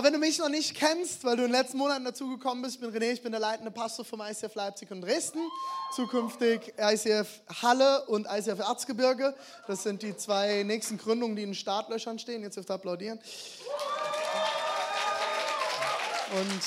Genau, wenn du mich noch nicht kennst, weil du in den letzten Monaten dazugekommen bist, ich bin René, ich bin der leitende Pastor vom ICF Leipzig und Dresden, zukünftig ICF Halle und ICF Erzgebirge. Das sind die zwei nächsten Gründungen, die in Startlöchern stehen. Jetzt dürft ihr applaudieren. Und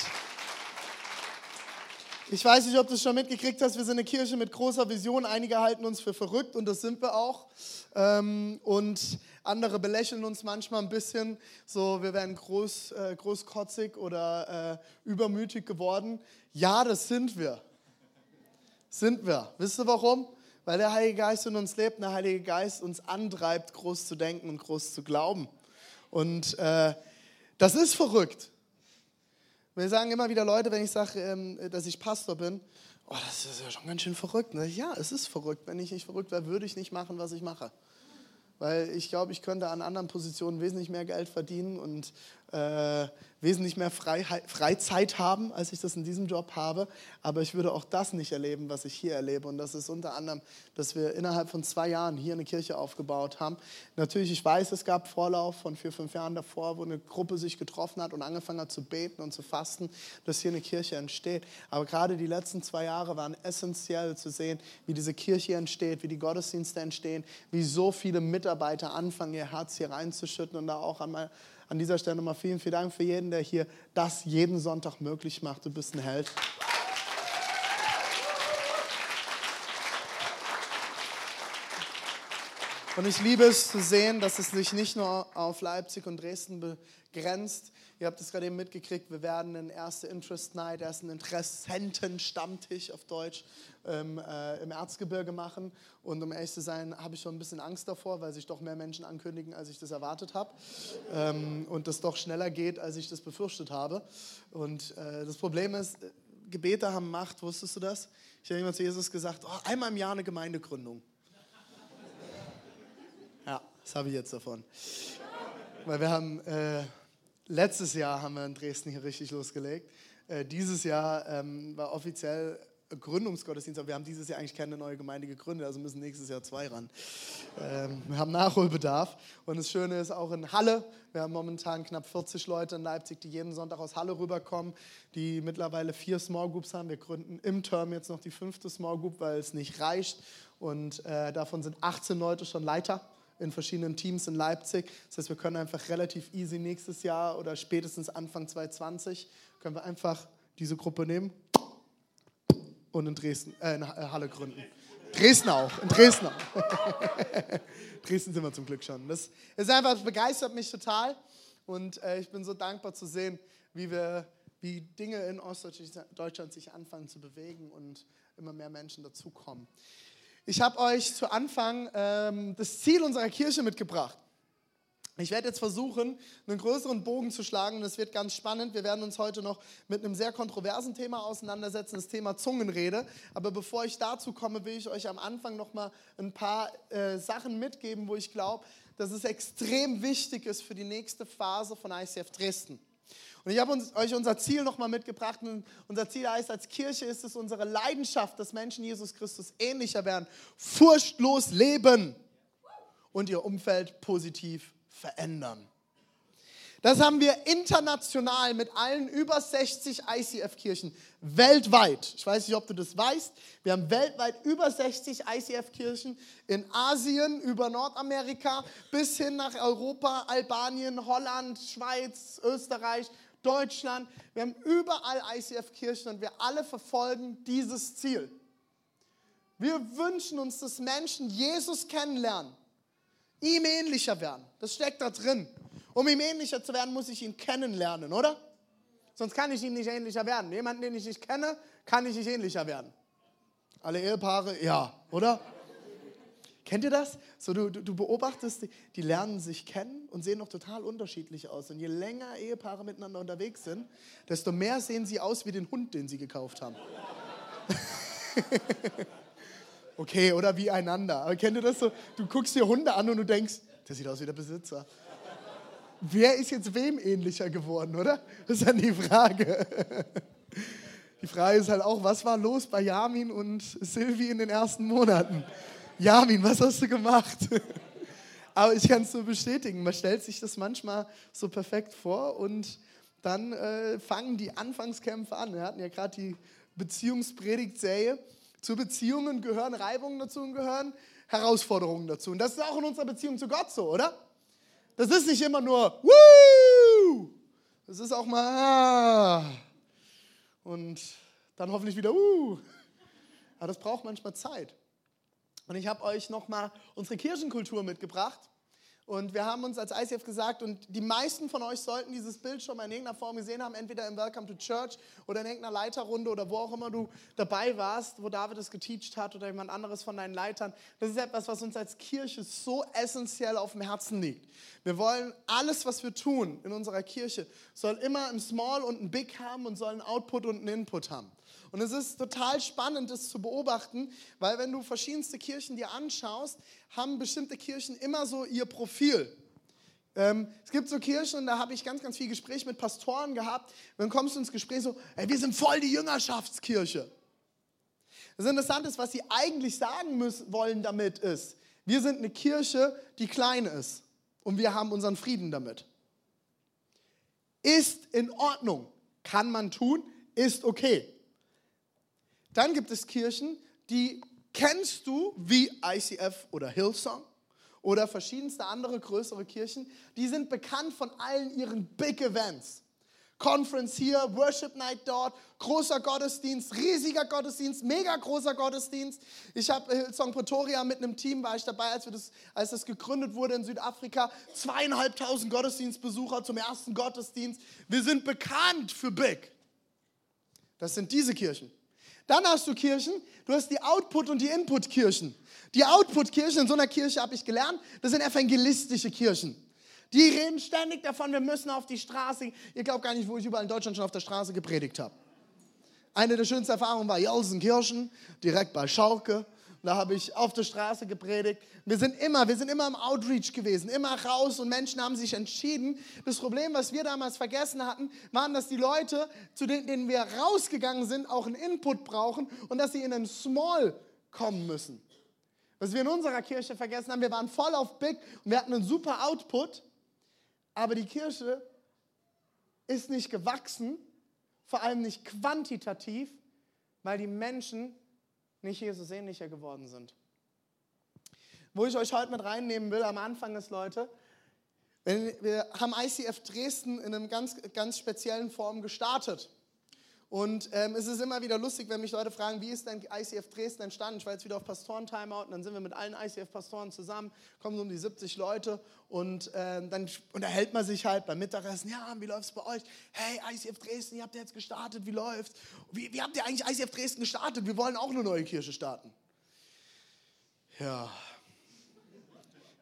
ich weiß nicht, ob du es schon mitgekriegt hast, wir sind eine Kirche mit großer Vision. Einige halten uns für verrückt und das sind wir auch. Ähm, und andere belächeln uns manchmal ein bisschen, so wir wären groß, äh, großkotzig oder äh, übermütig geworden. Ja, das sind wir. Sind wir. Wisst ihr warum? Weil der Heilige Geist in uns lebt und der Heilige Geist uns antreibt, groß zu denken und groß zu glauben. Und äh, das ist verrückt. Wir sagen immer wieder Leute, wenn ich sage, ähm, dass ich Pastor bin, oh, das ist ja schon ganz schön verrückt. Ja, es ist verrückt. Wenn ich nicht verrückt wäre, würde ich nicht machen, was ich mache. Weil ich glaube, ich könnte an anderen Positionen wesentlich mehr Geld verdienen und äh, wesentlich mehr Freiheit, Freizeit haben, als ich das in diesem Job habe. Aber ich würde auch das nicht erleben, was ich hier erlebe. Und das ist unter anderem, dass wir innerhalb von zwei Jahren hier eine Kirche aufgebaut haben. Natürlich, ich weiß, es gab Vorlauf von vier, fünf Jahren davor, wo eine Gruppe sich getroffen hat und angefangen hat zu beten und zu fasten, dass hier eine Kirche entsteht. Aber gerade die letzten zwei Jahre waren essentiell zu sehen, wie diese Kirche entsteht, wie die Gottesdienste entstehen, wie so viele Mitarbeiter anfangen, ihr Herz hier reinzuschütten und da auch einmal an dieser Stelle nochmal vielen, vielen Dank für jeden, der hier das jeden Sonntag möglich macht. Du bist ein Held. Und ich liebe es zu sehen, dass es sich nicht nur auf Leipzig und Dresden begrenzt. Ihr habt es gerade eben mitgekriegt, wir werden einen erste Interest Night, ersten Interessenten-Stammtisch auf Deutsch ähm, äh, im Erzgebirge machen. Und um ehrlich zu sein, habe ich schon ein bisschen Angst davor, weil sich doch mehr Menschen ankündigen, als ich das erwartet habe. Ähm, und das doch schneller geht, als ich das befürchtet habe. Und äh, das Problem ist, Gebete haben Macht, wusstest du das? Ich habe immer zu Jesus gesagt, oh, einmal im Jahr eine Gemeindegründung. Das habe ich jetzt davon. Weil wir haben, äh, letztes Jahr haben wir in Dresden hier richtig losgelegt. Äh, dieses Jahr ähm, war offiziell Gründungsgottesdienst, aber wir haben dieses Jahr eigentlich keine neue Gemeinde gegründet, also müssen nächstes Jahr zwei ran. Ähm, wir haben Nachholbedarf und das Schöne ist auch in Halle, wir haben momentan knapp 40 Leute in Leipzig, die jeden Sonntag aus Halle rüberkommen, die mittlerweile vier Small Groups haben. Wir gründen im Term jetzt noch die fünfte Small Group, weil es nicht reicht und äh, davon sind 18 Leute schon Leiter in verschiedenen Teams in Leipzig. Das heißt, wir können einfach relativ easy nächstes Jahr oder spätestens Anfang 2020 können wir einfach diese Gruppe nehmen und in Dresden, äh, in äh, Halle gründen. Dresden auch, in Dresden auch. Dresden sind wir zum Glück schon. Das ist einfach, das begeistert mich total und äh, ich bin so dankbar zu sehen, wie wir, wie Dinge in Ostdeutschland sich anfangen zu bewegen und immer mehr Menschen dazukommen. Ich habe euch zu Anfang ähm, das Ziel unserer Kirche mitgebracht. Ich werde jetzt versuchen, einen größeren Bogen zu schlagen und es wird ganz spannend. Wir werden uns heute noch mit einem sehr kontroversen Thema auseinandersetzen, das Thema Zungenrede. Aber bevor ich dazu komme, will ich euch am Anfang noch mal ein paar äh, Sachen mitgeben, wo ich glaube, dass es extrem wichtig ist für die nächste Phase von ICF Dresden. Und ich habe euch unser Ziel nochmal mitgebracht. Und unser Ziel heißt, als Kirche ist es unsere Leidenschaft, dass Menschen Jesus Christus ähnlicher werden, furchtlos leben und ihr Umfeld positiv verändern. Das haben wir international mit allen über 60 ICF-Kirchen weltweit. Ich weiß nicht, ob du das weißt. Wir haben weltweit über 60 ICF-Kirchen in Asien, über Nordamerika bis hin nach Europa, Albanien, Holland, Schweiz, Österreich, Deutschland. Wir haben überall ICF-Kirchen und wir alle verfolgen dieses Ziel. Wir wünschen uns, dass Menschen Jesus kennenlernen, ihm ähnlicher werden. Das steckt da drin. Um ihm ähnlicher zu werden, muss ich ihn kennenlernen, oder? Sonst kann ich ihm nicht ähnlicher werden. Jemanden, den ich nicht kenne, kann ich nicht ähnlicher werden. Alle Ehepaare, ja, oder? Kennt ihr das? So, du, du beobachtest, die lernen sich kennen und sehen noch total unterschiedlich aus. Und je länger Ehepaare miteinander unterwegs sind, desto mehr sehen sie aus wie den Hund, den sie gekauft haben. Okay, oder wie einander. Aber kennt ihr das so? Du guckst dir Hunde an und du denkst, der sieht aus wie der Besitzer. Wer ist jetzt wem ähnlicher geworden, oder? Das ist dann die Frage. Die Frage ist halt auch, was war los bei Jamin und Silvi in den ersten Monaten? Jamin, was hast du gemacht? Aber ich kann es nur bestätigen, man stellt sich das manchmal so perfekt vor und dann äh, fangen die Anfangskämpfe an. Wir hatten ja gerade die Beziehungspredigtserie. Zu Beziehungen gehören Reibungen dazu und gehören Herausforderungen dazu. Und das ist auch in unserer Beziehung zu Gott so, oder? Das ist nicht immer nur Woo! Das ist auch mal ah. und dann hoffentlich wieder Uh. Aber das braucht manchmal Zeit. Und ich habe euch nochmal unsere Kirchenkultur mitgebracht. Und wir haben uns als ICF gesagt, und die meisten von euch sollten dieses Bild schon mal in irgendeiner Form gesehen haben, entweder im Welcome to Church oder in irgendeiner Leiterrunde oder wo auch immer du dabei warst, wo David es geteacht hat oder jemand anderes von deinen Leitern. Das ist etwas, was uns als Kirche so essentiell auf dem Herzen liegt. Wir wollen alles, was wir tun in unserer Kirche, soll immer ein Small und ein Big haben und soll einen Output und einen Input haben. Und es ist total spannend, das zu beobachten, weil wenn du verschiedenste Kirchen dir anschaust, haben bestimmte Kirchen immer so ihr Profil. Ähm, es gibt so Kirchen, und da habe ich ganz, ganz viel Gespräch mit Pastoren gehabt. Dann kommst du ins Gespräch so, ey, wir sind voll die Jüngerschaftskirche. Das Interessante ist, was sie eigentlich sagen müssen, wollen damit ist, wir sind eine Kirche, die klein ist und wir haben unseren Frieden damit. Ist in Ordnung, kann man tun, ist okay. Dann gibt es Kirchen, die kennst du wie ICF oder Hillsong oder verschiedenste andere größere Kirchen. Die sind bekannt von allen ihren Big Events. Conference hier, Worship Night dort, großer Gottesdienst, riesiger Gottesdienst, mega großer Gottesdienst. Ich habe Hillsong Pretoria mit einem Team, war ich dabei, als, das, als das gegründet wurde in Südafrika. Zweieinhalbtausend Gottesdienstbesucher zum ersten Gottesdienst. Wir sind bekannt für Big. Das sind diese Kirchen. Dann hast du Kirchen, du hast die Output- und die Input-Kirchen. Die Output-Kirchen in so einer Kirche habe ich gelernt, das sind evangelistische Kirchen. Die reden ständig davon, wir müssen auf die Straße. Ihr glaubt gar nicht, wo ich überall in Deutschland schon auf der Straße gepredigt habe. Eine der schönsten Erfahrungen war Jelsenkirchen, direkt bei Schauke. Da habe ich auf der Straße gepredigt. Wir sind immer, wir sind immer im Outreach gewesen, immer raus und Menschen haben sich entschieden. Das Problem, was wir damals vergessen hatten, waren, dass die Leute, zu denen, denen wir rausgegangen sind, auch einen Input brauchen und dass sie in einen Small kommen müssen. Was wir in unserer Kirche vergessen haben, wir waren voll auf Big und wir hatten einen super Output, aber die Kirche ist nicht gewachsen, vor allem nicht quantitativ, weil die Menschen nicht Jesus ähnlicher geworden sind. Wo ich euch heute mit reinnehmen will, am Anfang ist, Leute, wir haben ICF Dresden in einem ganz, ganz speziellen Form gestartet. Und ähm, es ist immer wieder lustig, wenn mich Leute fragen, wie ist denn ICF Dresden entstanden? Ich war jetzt wieder auf Pastoren-Timeout und dann sind wir mit allen ICF-Pastoren zusammen, kommen so um die 70 Leute und ähm, dann unterhält man sich halt beim Mittagessen. Ja, wie läuft es bei euch? Hey, ICF Dresden, ihr habt jetzt gestartet, wie läuft's? Wie, wie habt ihr eigentlich ICF Dresden gestartet? Wir wollen auch eine neue Kirche starten. Ja,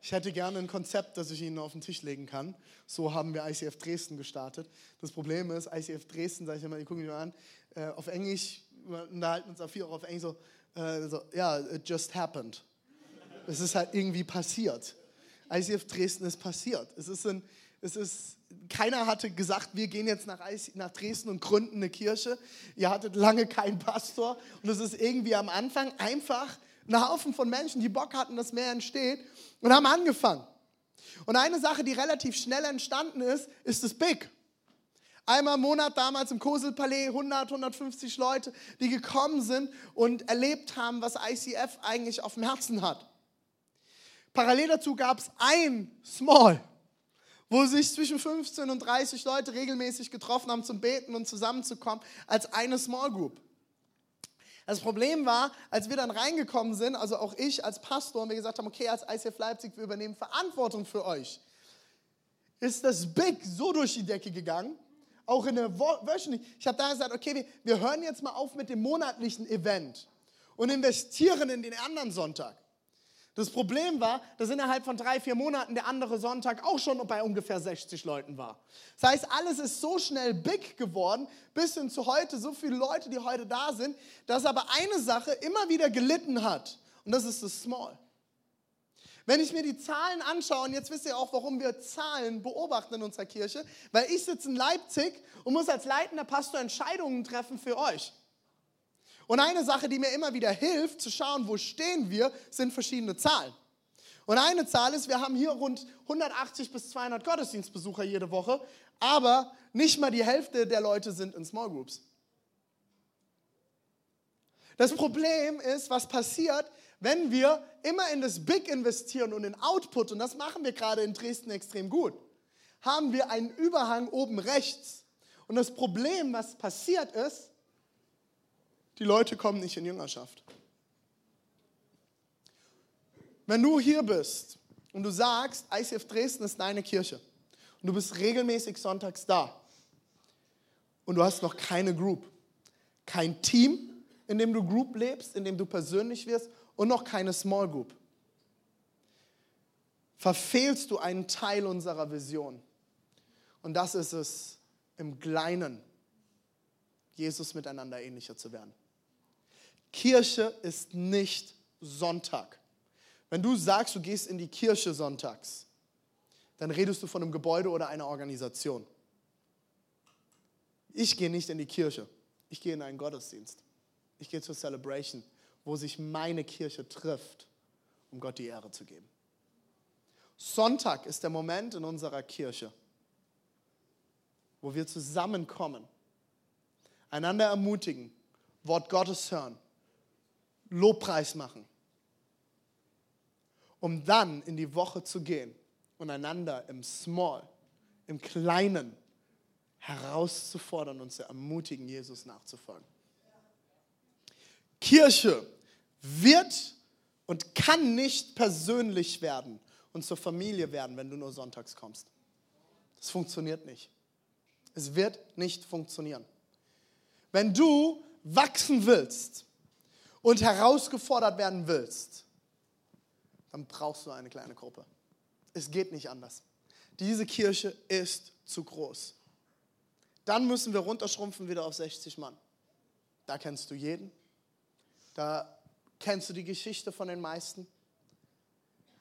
ich hätte gerne ein Konzept, das ich Ihnen auf den Tisch legen kann. So haben wir ICF Dresden gestartet. Das Problem ist, ICF Dresden, sage ich immer, die gucken mich mal an, äh, auf Englisch, wir unterhalten uns auf viel auch auf Englisch so, äh, so, ja, it just happened. Es ist halt irgendwie passiert. ICF Dresden ist passiert. Es ist ein, es ist, keiner hatte gesagt, wir gehen jetzt nach, nach Dresden und gründen eine Kirche. Ihr hattet lange keinen Pastor. Und es ist irgendwie am Anfang einfach ein Haufen von Menschen, die Bock hatten, dass mehr entsteht und haben angefangen. Und eine Sache, die relativ schnell entstanden ist, ist das Big. Einmal im Monat damals im Koselpalais 100, 150 Leute, die gekommen sind und erlebt haben, was ICF eigentlich auf dem Herzen hat. Parallel dazu gab es ein Small, wo sich zwischen 15 und 30 Leute regelmäßig getroffen haben zum Beten und zusammenzukommen als eine Small Group. Das Problem war, als wir dann reingekommen sind, also auch ich als Pastor, und wir gesagt haben, okay, als ICF Leipzig, wir übernehmen Verantwortung für euch, ist das Big so durch die Decke gegangen, auch in der wöchentlich. Ich habe da gesagt, okay, wir, wir hören jetzt mal auf mit dem monatlichen Event und investieren in den anderen Sonntag. Das Problem war, dass innerhalb von drei, vier Monaten der andere Sonntag auch schon bei ungefähr 60 Leuten war. Das heißt, alles ist so schnell big geworden, bis hin zu heute, so viele Leute, die heute da sind, dass aber eine Sache immer wieder gelitten hat. und das ist das Small. Wenn ich mir die Zahlen anschaue, und jetzt wisst ihr auch, warum wir Zahlen beobachten in unserer Kirche, weil ich sitze in Leipzig und muss als leitender Pastor Entscheidungen treffen für euch. Und eine Sache, die mir immer wieder hilft, zu schauen, wo stehen wir, sind verschiedene Zahlen. Und eine Zahl ist, wir haben hier rund 180 bis 200 Gottesdienstbesucher jede Woche, aber nicht mal die Hälfte der Leute sind in Small Groups. Das Problem ist, was passiert, wenn wir immer in das Big investieren und in Output, und das machen wir gerade in Dresden extrem gut, haben wir einen Überhang oben rechts. Und das Problem, was passiert ist, die Leute kommen nicht in Jüngerschaft. Wenn du hier bist und du sagst, ICF Dresden ist deine Kirche und du bist regelmäßig sonntags da und du hast noch keine Group, kein Team, in dem du Group lebst, in dem du persönlich wirst und noch keine Small Group, verfehlst du einen Teil unserer Vision. Und das ist es, im Kleinen Jesus miteinander ähnlicher zu werden. Kirche ist nicht Sonntag. Wenn du sagst, du gehst in die Kirche sonntags, dann redest du von einem Gebäude oder einer Organisation. Ich gehe nicht in die Kirche, ich gehe in einen Gottesdienst. Ich gehe zur Celebration wo sich meine Kirche trifft, um Gott die Ehre zu geben. Sonntag ist der Moment in unserer Kirche, wo wir zusammenkommen, einander ermutigen, Wort Gottes hören, Lobpreis machen, um dann in die Woche zu gehen und einander im Small, im Kleinen herauszufordern und zu ermutigen, Jesus nachzufolgen. Kirche wird und kann nicht persönlich werden und zur Familie werden, wenn du nur sonntags kommst. Das funktioniert nicht. Es wird nicht funktionieren. Wenn du wachsen willst und herausgefordert werden willst, dann brauchst du eine kleine Gruppe. Es geht nicht anders. Diese Kirche ist zu groß. Dann müssen wir runterschrumpfen wieder auf 60 Mann. Da kennst du jeden, da kennst du die Geschichte von den meisten,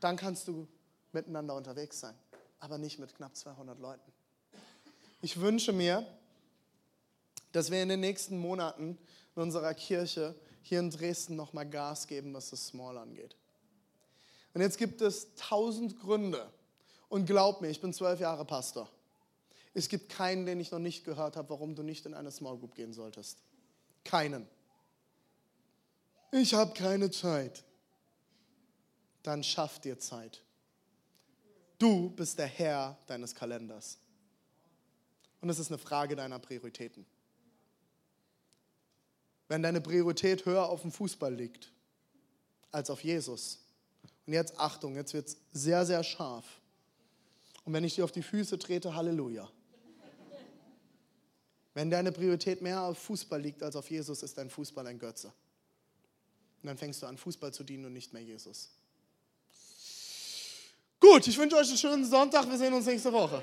dann kannst du miteinander unterwegs sein, aber nicht mit knapp 200 Leuten. Ich wünsche mir, dass wir in den nächsten Monaten in unserer Kirche hier in Dresden nochmal Gas geben, was das Small angeht. Und jetzt gibt es tausend Gründe. Und glaub mir, ich bin zwölf Jahre Pastor. Es gibt keinen, den ich noch nicht gehört habe, warum du nicht in eine Small Group gehen solltest. Keinen ich habe keine Zeit. Dann schaff dir Zeit. Du bist der Herr deines Kalenders. Und es ist eine Frage deiner Prioritäten. Wenn deine Priorität höher auf dem Fußball liegt als auf Jesus, und jetzt Achtung, jetzt wird es sehr, sehr scharf. Und wenn ich dir auf die Füße trete, Halleluja. Wenn deine Priorität mehr auf Fußball liegt als auf Jesus, ist dein Fußball ein Götze. Und dann fängst du an, Fußball zu dienen und nicht mehr Jesus. Gut, ich wünsche euch einen schönen Sonntag. Wir sehen uns nächste Woche.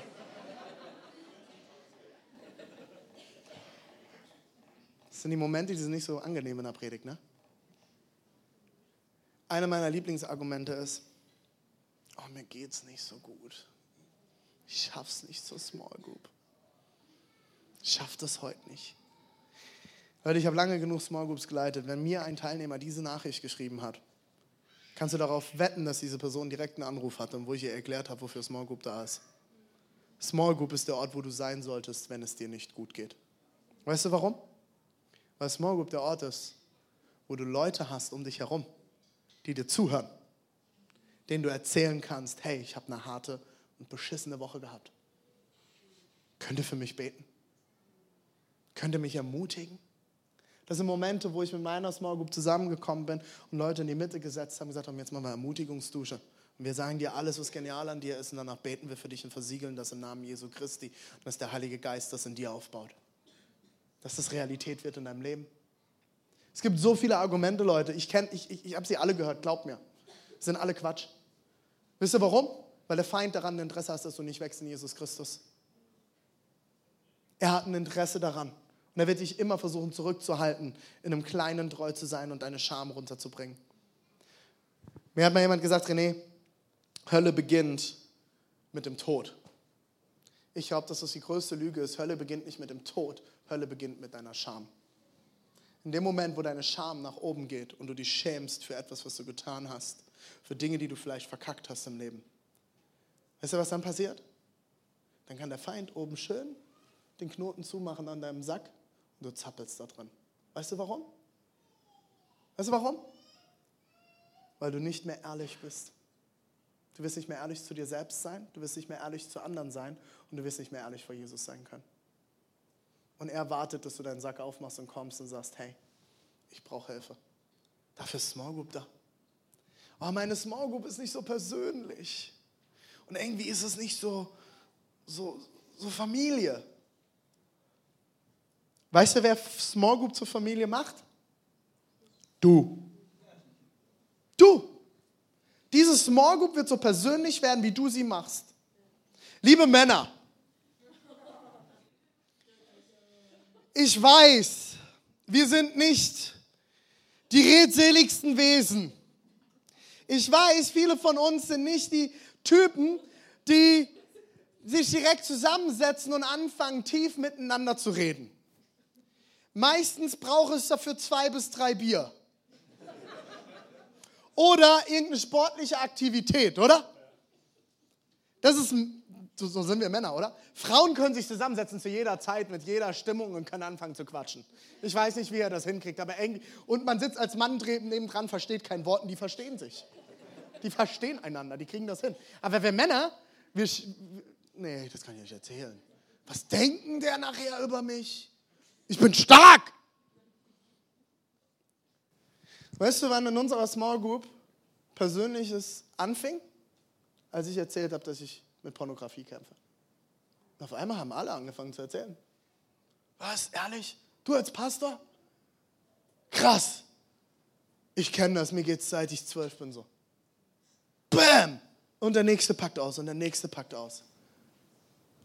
Das sind die Momente, die sind nicht so angenehm in der Predigt, ne? Einer meiner Lieblingsargumente ist, oh, mir geht's nicht so gut. Ich schaff's nicht zur Small Group. Ich schaff das heute nicht. Leute, ich habe lange genug Small Groups geleitet. Wenn mir ein Teilnehmer diese Nachricht geschrieben hat, kannst du darauf wetten, dass diese Person direkt einen Anruf hatte, wo ich ihr erklärt habe, wofür Small Group da ist. Small Group ist der Ort, wo du sein solltest, wenn es dir nicht gut geht. Weißt du warum? Weil Small Group der Ort ist, wo du Leute hast um dich herum, die dir zuhören, denen du erzählen kannst, hey, ich habe eine harte und beschissene Woche gehabt. Könnt ihr für mich beten? Könnt ihr mich ermutigen? Das sind Momente, wo ich mit meiner Small Group zusammengekommen bin und Leute in die Mitte gesetzt haben und gesagt haben, jetzt machen wir Ermutigungsdusche. Und wir sagen dir alles, was genial an dir ist und danach beten wir für dich und versiegeln das im Namen Jesu Christi dass der Heilige Geist das in dir aufbaut. Dass das Realität wird in deinem Leben. Es gibt so viele Argumente, Leute. Ich, ich, ich, ich habe sie alle gehört, glaubt mir. Sind alle Quatsch. Wisst ihr warum? Weil der Feind daran ein Interesse hat, dass du nicht wächst in Jesus Christus. Er hat ein Interesse daran. Und er wird dich immer versuchen zurückzuhalten, in einem Kleinen treu zu sein und deine Scham runterzubringen. Mir hat mal jemand gesagt, René, Hölle beginnt mit dem Tod. Ich glaube, dass das die größte Lüge ist. Hölle beginnt nicht mit dem Tod, Hölle beginnt mit deiner Scham. In dem Moment, wo deine Scham nach oben geht und du dich schämst für etwas, was du getan hast, für Dinge, die du vielleicht verkackt hast im Leben, weißt du, was dann passiert? Dann kann der Feind oben schön den Knoten zumachen an deinem Sack und du zappelst da drin. Weißt du warum? Weißt du warum? Weil du nicht mehr ehrlich bist. Du wirst nicht mehr ehrlich zu dir selbst sein, du wirst nicht mehr ehrlich zu anderen sein und du wirst nicht mehr ehrlich vor Jesus sein können. Und er wartet, dass du deinen Sack aufmachst und kommst und sagst, hey, ich brauche Hilfe. Dafür ist Small Group da. Aber oh, meine Small Group ist nicht so persönlich. Und irgendwie ist es nicht so, so, so Familie. Weißt du, wer Small Group zur Familie macht? Du. Du. Diese Small Group wird so persönlich werden, wie du sie machst. Liebe Männer, ich weiß, wir sind nicht die redseligsten Wesen. Ich weiß, viele von uns sind nicht die Typen, die sich direkt zusammensetzen und anfangen, tief miteinander zu reden. Meistens braucht es dafür zwei bis drei Bier. Oder irgendeine sportliche Aktivität, oder? Das ist, so sind wir Männer, oder? Frauen können sich zusammensetzen zu jeder Zeit, mit jeder Stimmung und können anfangen zu quatschen. Ich weiß nicht, wie er das hinkriegt, aber irgendwie, und man sitzt als Mann nebendran, versteht kein Wort und die verstehen sich. Die verstehen einander, die kriegen das hin. Aber wir Männer, wir, nee, das kann ich nicht erzählen. Was denken der nachher über mich? Ich bin stark. Weißt du, wann in unserer Small Group Persönliches anfing? Als ich erzählt habe, dass ich mit Pornografie kämpfe. Und auf einmal haben alle angefangen zu erzählen. Was, ehrlich? Du als Pastor? Krass. Ich kenne das, mir geht es seit ich zwölf bin so. Bam! Und der nächste packt aus und der nächste packt aus.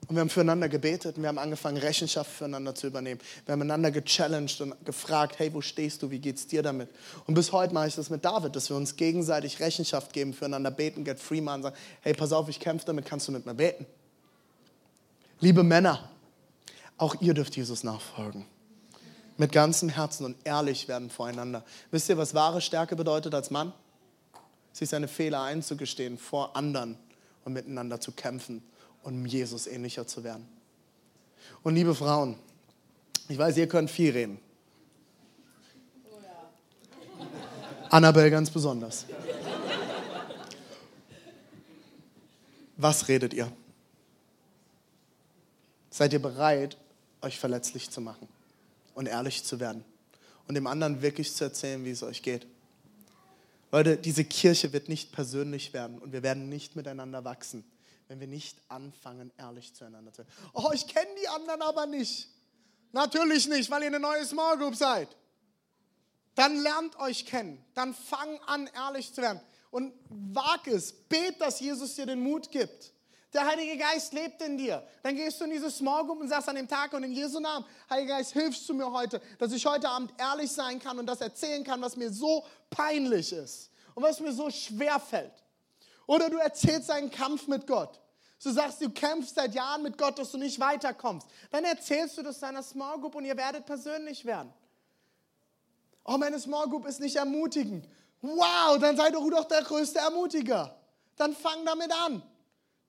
Und wir haben füreinander gebetet und wir haben angefangen, Rechenschaft füreinander zu übernehmen. Wir haben einander gechallenged und gefragt, hey, wo stehst du, wie geht's dir damit? Und bis heute mache ich das mit David, dass wir uns gegenseitig Rechenschaft geben, füreinander beten, get free machen, sagen, hey, pass auf, ich kämpfe damit, kannst du mit mir beten? Liebe Männer, auch ihr dürft Jesus nachfolgen. Mit ganzem Herzen und ehrlich werden voreinander. Wisst ihr, was wahre Stärke bedeutet als Mann? Sich seine Fehler einzugestehen vor anderen und miteinander zu kämpfen um Jesus ähnlicher zu werden. Und liebe Frauen, ich weiß, ihr könnt viel reden. Annabelle ganz besonders. Was redet ihr? Seid ihr bereit, euch verletzlich zu machen und ehrlich zu werden und dem anderen wirklich zu erzählen, wie es euch geht? Leute, diese Kirche wird nicht persönlich werden und wir werden nicht miteinander wachsen, wenn wir nicht anfangen, ehrlich zueinander zu sein. Oh, ich kenne die anderen aber nicht. Natürlich nicht, weil ihr eine neue Small Group seid. Dann lernt euch kennen. Dann fang an, ehrlich zu werden. Und wag es. Bet, dass Jesus dir den Mut gibt. Der Heilige Geist lebt in dir. Dann gehst du in diese Small Group und sagst an dem Tag und in Jesu Namen, Heiliger Geist, hilfst du mir heute, dass ich heute Abend ehrlich sein kann und das erzählen kann, was mir so peinlich ist und was mir so schwer fällt. Oder du erzählst deinen Kampf mit Gott. Du sagst, du kämpfst seit Jahren mit Gott, dass du nicht weiterkommst. Dann erzählst du das deiner Small Group und ihr werdet persönlich werden. Oh, meine Small Group ist nicht ermutigend. Wow, dann sei doch doch der größte Ermutiger. Dann fang damit an.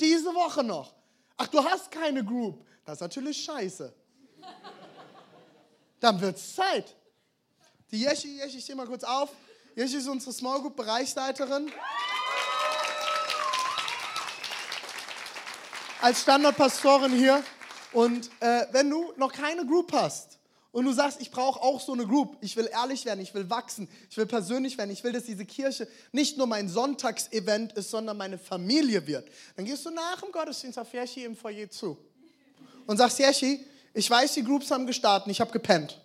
Diese Woche noch. Ach, du hast keine Group. Das ist natürlich scheiße. Dann wird es Zeit. Die Jeschi, Jeschi, ich stehe mal kurz auf. Jeschi ist unsere Small Group Bereichsleiterin. Als Standardpastorin hier. Und äh, wenn du noch keine Group hast und du sagst, ich brauche auch so eine Group, ich will ehrlich werden, ich will wachsen, ich will persönlich werden, ich will, dass diese Kirche nicht nur mein Sonntagsevent ist, sondern meine Familie wird, dann gehst du nach dem Gottesdienst auf Yeshi im Foyer zu und sagst, Yeshi, ich weiß, die Groups haben gestartet, ich habe gepennt.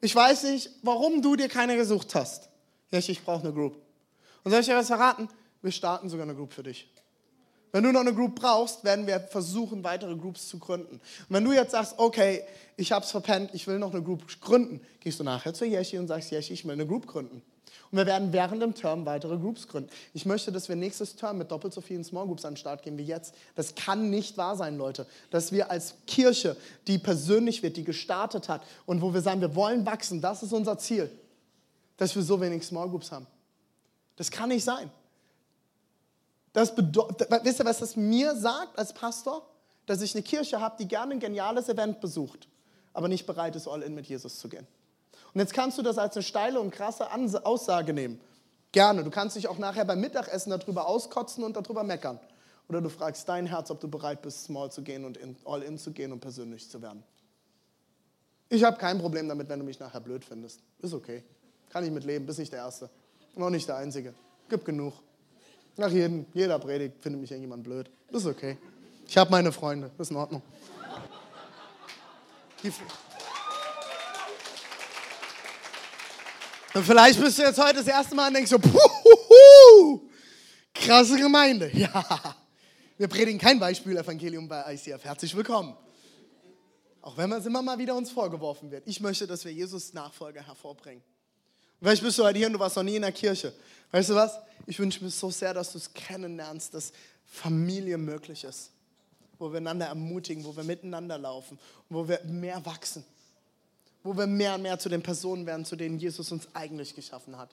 Ich weiß nicht, warum du dir keine gesucht hast. Yeshi, ich brauche eine Group. Und soll ich dir was verraten? Wir starten sogar eine Group für dich. Wenn du noch eine Group brauchst, werden wir versuchen, weitere Groups zu gründen. Und wenn du jetzt sagst, okay, ich habe es verpennt, ich will noch eine Group gründen, gehst du nachher zu Yeshi und sagst, Yeshi, ich will eine Group gründen. Und wir werden während dem Term weitere Groups gründen. Ich möchte, dass wir nächstes Term mit doppelt so vielen Small Groups an den Start gehen wie jetzt. Das kann nicht wahr sein, Leute. Dass wir als Kirche, die persönlich wird, die gestartet hat und wo wir sagen, wir wollen wachsen, das ist unser Ziel, dass wir so wenig Small Groups haben. Das kann nicht sein. Das bedeutet, wisst ihr, was das mir sagt als Pastor? Dass ich eine Kirche habe, die gerne ein geniales Event besucht, aber nicht bereit ist, all in mit Jesus zu gehen. Und jetzt kannst du das als eine steile und krasse Aussage nehmen. Gerne. Du kannst dich auch nachher beim Mittagessen darüber auskotzen und darüber meckern. Oder du fragst dein Herz, ob du bereit bist, small zu gehen und all in zu gehen und persönlich zu werden. Ich habe kein Problem damit, wenn du mich nachher blöd findest. Ist okay. Kann ich mit leben, bist nicht der Erste. Auch nicht der Einzige. Gibt genug. Nach jedem, jeder Predigt findet mich irgendjemand blöd. Ist okay. Ich habe meine Freunde. Ist in Ordnung. Die, Und vielleicht bist du jetzt heute das erste Mal und denkst so, puhuhu, krasse Gemeinde. Ja, wir predigen kein Beispiel-Evangelium bei ICF. Herzlich willkommen. Auch wenn es immer mal wieder uns vorgeworfen wird. Ich möchte, dass wir Jesus Nachfolger hervorbringen. Vielleicht bist du heute hier und du warst noch nie in der Kirche. Weißt du was? Ich wünsche mir so sehr, dass du es kennenlernst, dass Familie möglich ist. Wo wir einander ermutigen, wo wir miteinander laufen, wo wir mehr wachsen wo wir mehr und mehr zu den Personen werden, zu denen Jesus uns eigentlich geschaffen hat.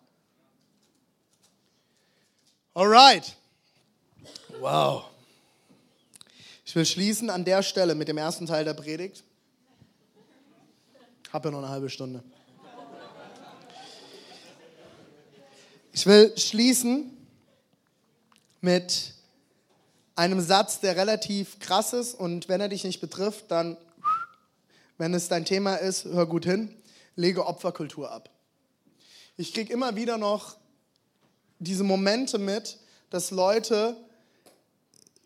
Alright. Wow. Ich will schließen an der Stelle mit dem ersten Teil der Predigt. Habe ja noch eine halbe Stunde. Ich will schließen mit einem Satz, der relativ krass ist und wenn er dich nicht betrifft, dann wenn es dein Thema ist, hör gut hin, lege Opferkultur ab. Ich kriege immer wieder noch diese Momente mit, dass Leute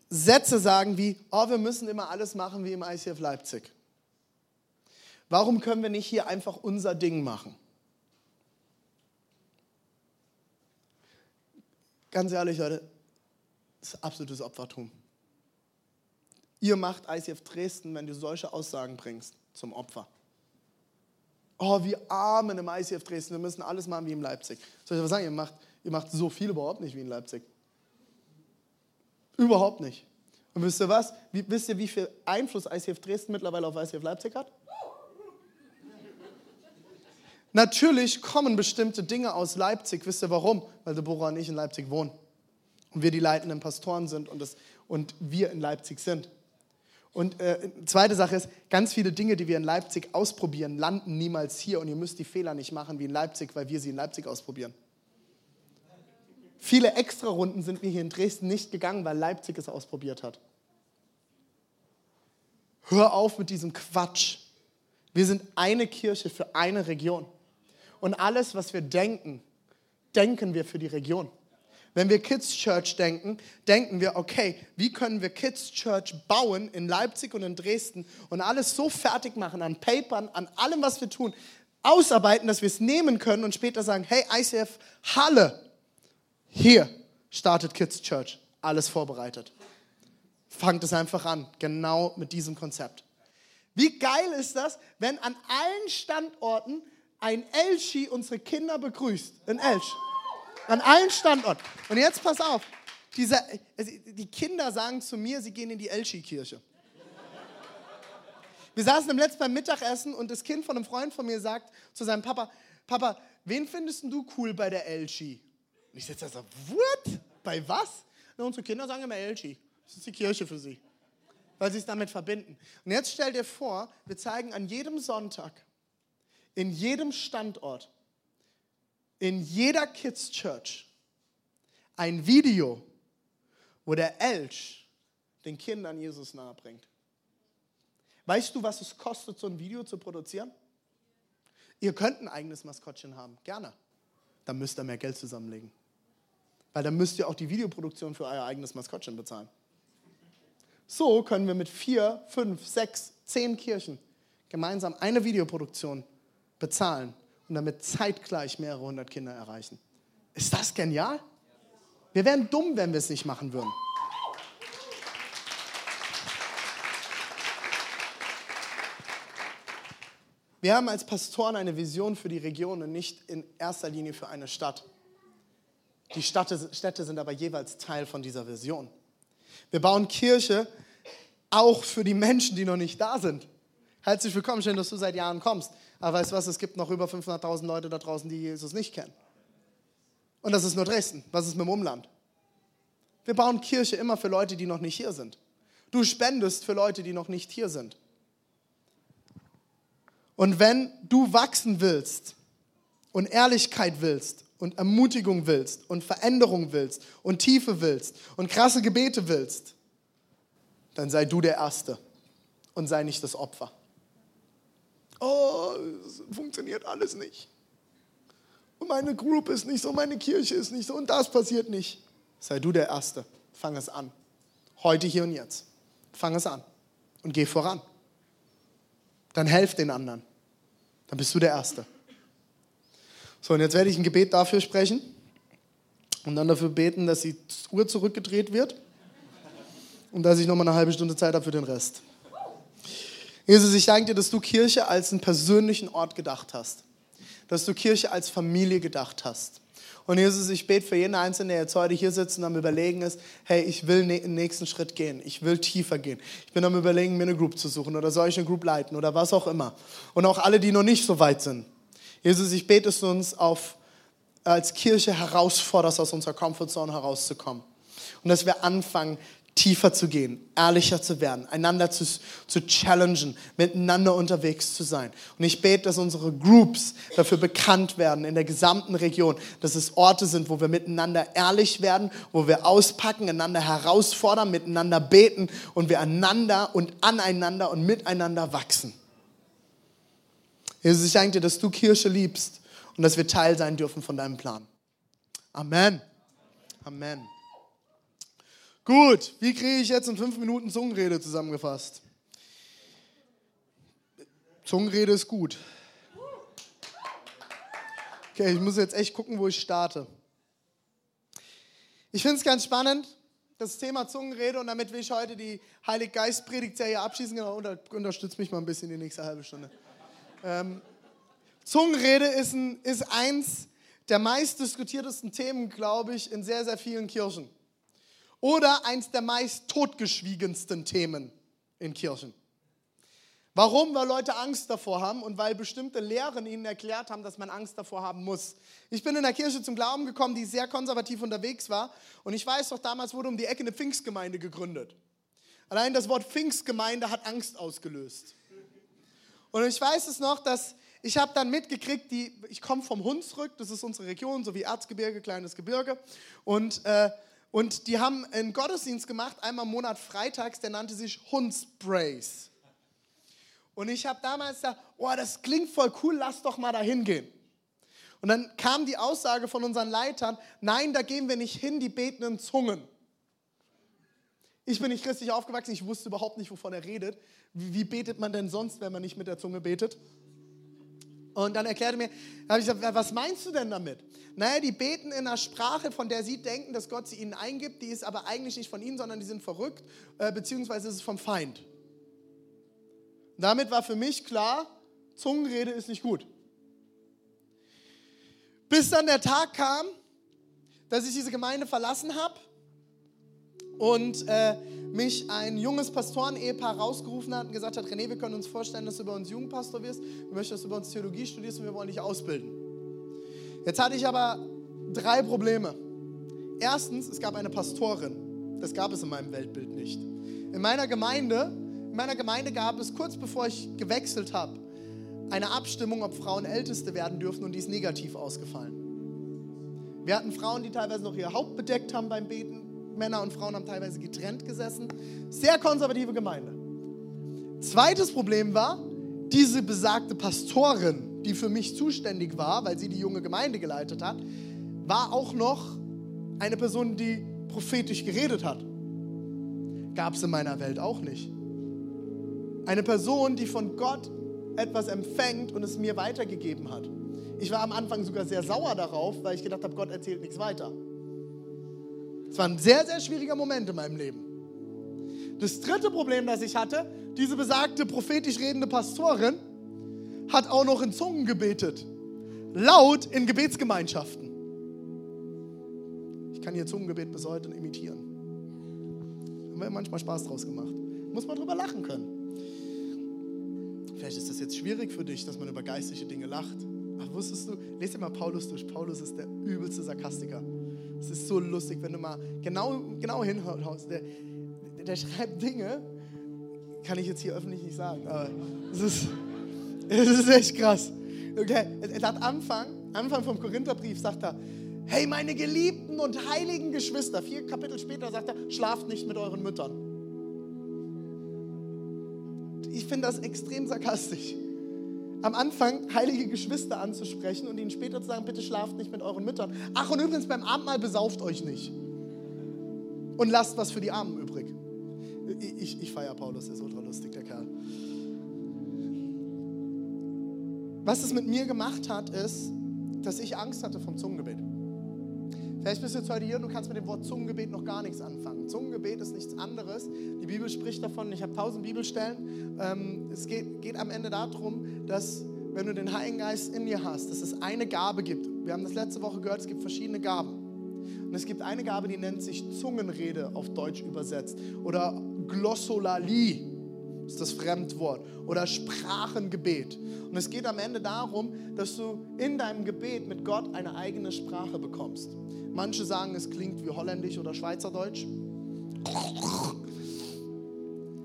Sätze sagen wie, oh, wir müssen immer alles machen wie im ICF Leipzig. Warum können wir nicht hier einfach unser Ding machen? Ganz ehrlich, Leute, das ist absolutes Opfertum. Ihr macht ICF Dresden, wenn du solche Aussagen bringst zum Opfer. Oh, wir armen im ICF Dresden, wir müssen alles machen wie in Leipzig. Soll ich aber sagen, ihr macht, ihr macht so viel überhaupt nicht wie in Leipzig. Überhaupt nicht. Und wisst ihr was? Wie, wisst ihr, wie viel Einfluss ICF Dresden mittlerweile auf ICF Leipzig hat? Natürlich kommen bestimmte Dinge aus Leipzig. Wisst ihr warum? Weil Deborah und ich in Leipzig wohnen. Und wir die leitenden Pastoren sind und, das, und wir in Leipzig sind. Und äh, zweite Sache ist, ganz viele Dinge, die wir in Leipzig ausprobieren, landen niemals hier und ihr müsst die Fehler nicht machen wie in Leipzig, weil wir sie in Leipzig ausprobieren. Viele Extrarunden sind wir hier in Dresden nicht gegangen, weil Leipzig es ausprobiert hat. Hör auf mit diesem Quatsch. Wir sind eine Kirche für eine Region. Und alles, was wir denken, denken wir für die Region. Wenn wir Kids Church denken, denken wir, okay, wie können wir Kids Church bauen in Leipzig und in Dresden und alles so fertig machen an Papern, an allem, was wir tun, ausarbeiten, dass wir es nehmen können und später sagen, hey, ICF Halle, hier startet Kids Church, alles vorbereitet. Fangt es einfach an, genau mit diesem Konzept. Wie geil ist das, wenn an allen Standorten ein Elchi unsere Kinder begrüßt? Ein Elch. An allen Standorten. Und jetzt pass auf. Diese, die Kinder sagen zu mir, sie gehen in die Elchi-Kirche. Wir saßen im letzten beim Mittagessen und das Kind von einem Freund von mir sagt zu seinem Papa, Papa, wen findest du cool bei der Elchi? Und ich sitze da so, what? Bei was? Na, unsere Kinder sagen immer Elchi. Das ist die Kirche für sie. Weil sie es damit verbinden. Und jetzt stell dir vor, wir zeigen an jedem Sonntag, in jedem Standort, in jeder Kids Church ein Video, wo der Elch den Kindern Jesus nahebringt. Weißt du, was es kostet, so ein Video zu produzieren? Ihr könnt ein eigenes Maskottchen haben, gerne. Dann müsst ihr mehr Geld zusammenlegen. Weil dann müsst ihr auch die Videoproduktion für euer eigenes Maskottchen bezahlen. So können wir mit vier, fünf, sechs, zehn Kirchen gemeinsam eine Videoproduktion bezahlen und damit zeitgleich mehrere hundert Kinder erreichen. Ist das genial? Wir wären dumm, wenn wir es nicht machen würden. Wir haben als Pastoren eine Vision für die Region und nicht in erster Linie für eine Stadt. Die Städte sind aber jeweils Teil von dieser Vision. Wir bauen Kirche auch für die Menschen, die noch nicht da sind. Herzlich willkommen, schön, dass du seit Jahren kommst. Aber weißt du was, es gibt noch über 500.000 Leute da draußen, die Jesus nicht kennen. Und das ist nur Dresden. Was ist mit dem Umland? Wir bauen Kirche immer für Leute, die noch nicht hier sind. Du spendest für Leute, die noch nicht hier sind. Und wenn du wachsen willst und Ehrlichkeit willst und Ermutigung willst und Veränderung willst und Tiefe willst und krasse Gebete willst, dann sei du der Erste und sei nicht das Opfer. Oh, es funktioniert alles nicht. Und meine Group ist nicht so, meine Kirche ist nicht so und das passiert nicht. Sei du der Erste. Fang es an. Heute, hier und jetzt. Fang es an und geh voran. Dann helf den anderen. Dann bist du der Erste. So, und jetzt werde ich ein Gebet dafür sprechen und dann dafür beten, dass die Uhr zurückgedreht wird und dass ich nochmal eine halbe Stunde Zeit habe für den Rest. Jesus, ich danke dir, dass du Kirche als einen persönlichen Ort gedacht hast. Dass du Kirche als Familie gedacht hast. Und Jesus, ich bete für jeden Einzelnen, der jetzt heute hier sitzt und am Überlegen ist, hey, ich will den nächsten Schritt gehen, ich will tiefer gehen. Ich bin am Überlegen, mir eine Group zu suchen oder soll ich eine Group leiten oder was auch immer. Und auch alle, die noch nicht so weit sind. Jesus, ich bete, dass du uns auf, als Kirche herausforderst, aus unserer Comfortzone herauszukommen. Und dass wir anfangen, tiefer zu gehen, ehrlicher zu werden, einander zu, zu challengen, miteinander unterwegs zu sein. Und ich bete, dass unsere Groups dafür bekannt werden in der gesamten Region, dass es Orte sind, wo wir miteinander ehrlich werden, wo wir auspacken, einander herausfordern, miteinander beten und wir einander und aneinander und miteinander wachsen. Jesus, ich danke dir, dass du Kirche liebst und dass wir Teil sein dürfen von deinem Plan. Amen. Amen. Gut, wie kriege ich jetzt in fünf Minuten Zungenrede zusammengefasst? Zungenrede ist gut. Okay, ich muss jetzt echt gucken, wo ich starte. Ich finde es ganz spannend, das Thema Zungenrede, und damit will ich heute die Heilig Geist Predigtserie abschließen. Genau, unter, unterstützt mich mal ein bisschen die nächste halbe Stunde. Ähm, Zungenrede ist, ein, ist eins der meistdiskutiertesten Themen, glaube ich, in sehr, sehr vielen Kirchen oder eins der meist totgeschwiegensten Themen in Kirchen. Warum? Weil Leute Angst davor haben und weil bestimmte Lehren ihnen erklärt haben, dass man Angst davor haben muss. Ich bin in der Kirche zum Glauben gekommen, die sehr konservativ unterwegs war. Und ich weiß doch, damals wurde um die Ecke eine Pfingstgemeinde gegründet. Allein das Wort Pfingstgemeinde hat Angst ausgelöst. Und ich weiß es noch, dass ich habe dann mitgekriegt, die, ich komme vom Hunsrück, das ist unsere Region, so wie Erzgebirge, kleines Gebirge. Und äh, und die haben einen Gottesdienst gemacht, einmal im Monat freitags, der nannte sich Hundsprays. Und ich habe damals gesagt, oh, das klingt voll cool, lass doch mal da hingehen. Und dann kam die Aussage von unseren Leitern, nein, da gehen wir nicht hin, die beten in Zungen. Ich bin nicht christlich aufgewachsen, ich wusste überhaupt nicht, wovon er redet. Wie, wie betet man denn sonst, wenn man nicht mit der Zunge betet? Und dann erklärte mir, habe ich gesagt, was meinst du denn damit? Naja, die beten in einer Sprache, von der sie denken, dass Gott sie ihnen eingibt, die ist aber eigentlich nicht von ihnen, sondern die sind verrückt, äh, beziehungsweise ist es vom Feind. Damit war für mich klar, Zungenrede ist nicht gut. Bis dann der Tag kam, dass ich diese Gemeinde verlassen habe und äh, mich ein junges Pastoren-Ehepaar rausgerufen hat und gesagt hat, René, wir können uns vorstellen, dass du bei uns Jugendpastor wirst, wir möchten, dass du bei uns Theologie studierst und wir wollen dich ausbilden. Jetzt hatte ich aber drei Probleme. Erstens, es gab eine Pastorin. Das gab es in meinem Weltbild nicht. In meiner Gemeinde, in meiner Gemeinde gab es kurz bevor ich gewechselt habe, eine Abstimmung, ob Frauen Älteste werden dürfen und die ist negativ ausgefallen. Wir hatten Frauen, die teilweise noch ihr Haupt bedeckt haben beim Beten. Männer und Frauen haben teilweise getrennt gesessen. Sehr konservative Gemeinde. Zweites Problem war, diese besagte Pastorin, die für mich zuständig war, weil sie die junge Gemeinde geleitet hat, war auch noch eine Person, die prophetisch geredet hat. Gab es in meiner Welt auch nicht. Eine Person, die von Gott etwas empfängt und es mir weitergegeben hat. Ich war am Anfang sogar sehr sauer darauf, weil ich gedacht habe, Gott erzählt nichts weiter. Es war ein sehr, sehr schwieriger Moment in meinem Leben. Das dritte Problem, das ich hatte, diese besagte prophetisch redende Pastorin hat auch noch in Zungen gebetet. Laut in Gebetsgemeinschaften. Ich kann hier Zungengebet bis heute imitieren. Haben wir manchmal Spaß draus gemacht. Muss man drüber lachen können. Vielleicht ist das jetzt schwierig für dich, dass man über geistliche Dinge lacht. Aber wusstest du, lest dir mal Paulus durch. Paulus ist der übelste Sarkastiker. Es ist so lustig, wenn du mal genau, genau hinhaust. Der, der schreibt Dinge, kann ich jetzt hier öffentlich nicht sagen, aber es ist, es ist echt krass. Okay, er hat Anfang, Anfang vom Korintherbrief sagt er, hey meine geliebten und heiligen Geschwister, vier Kapitel später sagt er, schlaft nicht mit euren Müttern. Ich finde das extrem sarkastisch. Am Anfang heilige Geschwister anzusprechen und ihnen später zu sagen, bitte schlaft nicht mit euren Müttern. Ach und übrigens beim Abendmahl besauft euch nicht. Und lasst was für die Armen übrig. Ich, ich, ich feiere Paulus, der ist ultra lustig, der Kerl. Was es mit mir gemacht hat, ist, dass ich Angst hatte vom Zungengebet. Vielleicht bist du jetzt heute hier und du kannst mit dem Wort Zungengebet noch gar nichts anfangen. Zungengebet ist nichts anderes. Die Bibel spricht davon, ich habe tausend Bibelstellen. Ähm, es geht, geht am Ende darum, dass wenn du den Heiligen Geist in dir hast, dass es eine Gabe gibt. Wir haben das letzte Woche gehört, es gibt verschiedene Gaben. Und es gibt eine Gabe, die nennt sich Zungenrede auf Deutsch übersetzt. Oder Glossolalie ist das Fremdwort. Oder Sprachengebet. Und es geht am Ende darum, dass du in deinem Gebet mit Gott eine eigene Sprache bekommst. Manche sagen, es klingt wie Holländisch oder Schweizerdeutsch.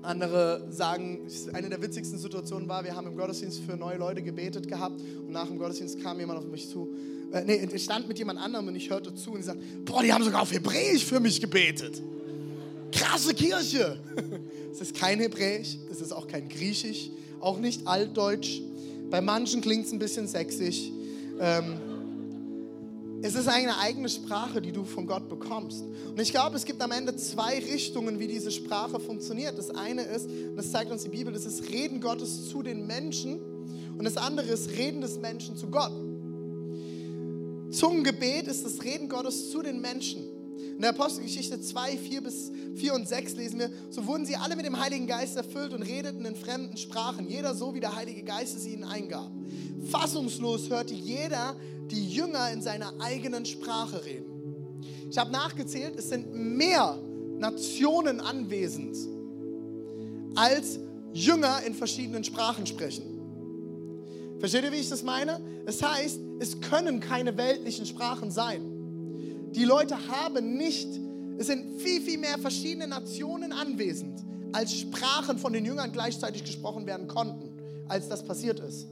Andere sagen, eine der witzigsten Situationen war, wir haben im Gottesdienst für neue Leute gebetet gehabt und nach dem Gottesdienst kam jemand auf mich zu. Äh, nee, ich stand mit jemand anderem und ich hörte zu und sie sagt, boah, die haben sogar auf Hebräisch für mich gebetet. Krasse Kirche. Es ist kein Hebräisch, es ist auch kein Griechisch, auch nicht Altdeutsch. Bei manchen klingt es ein bisschen sächsisch. Ähm, es ist eine eigene Sprache, die du von Gott bekommst. Und ich glaube, es gibt am Ende zwei Richtungen, wie diese Sprache funktioniert. Das eine ist, und das zeigt uns die Bibel, das ist Reden Gottes zu den Menschen. Und das andere ist Reden des Menschen zu Gott. Zungengebet ist das Reden Gottes zu den Menschen. In der Apostelgeschichte 2, 4 bis 4 und 6 lesen wir, so wurden sie alle mit dem Heiligen Geist erfüllt und redeten in fremden Sprachen, jeder so, wie der Heilige Geist es ihnen eingab. Fassungslos hörte jeder die Jünger in seiner eigenen Sprache reden. Ich habe nachgezählt, es sind mehr Nationen anwesend, als Jünger in verschiedenen Sprachen sprechen. Versteht ihr, wie ich das meine? Es heißt, es können keine weltlichen Sprachen sein. Die Leute haben nicht, es sind viel, viel mehr verschiedene Nationen anwesend, als Sprachen von den Jüngern gleichzeitig gesprochen werden konnten, als das passiert ist.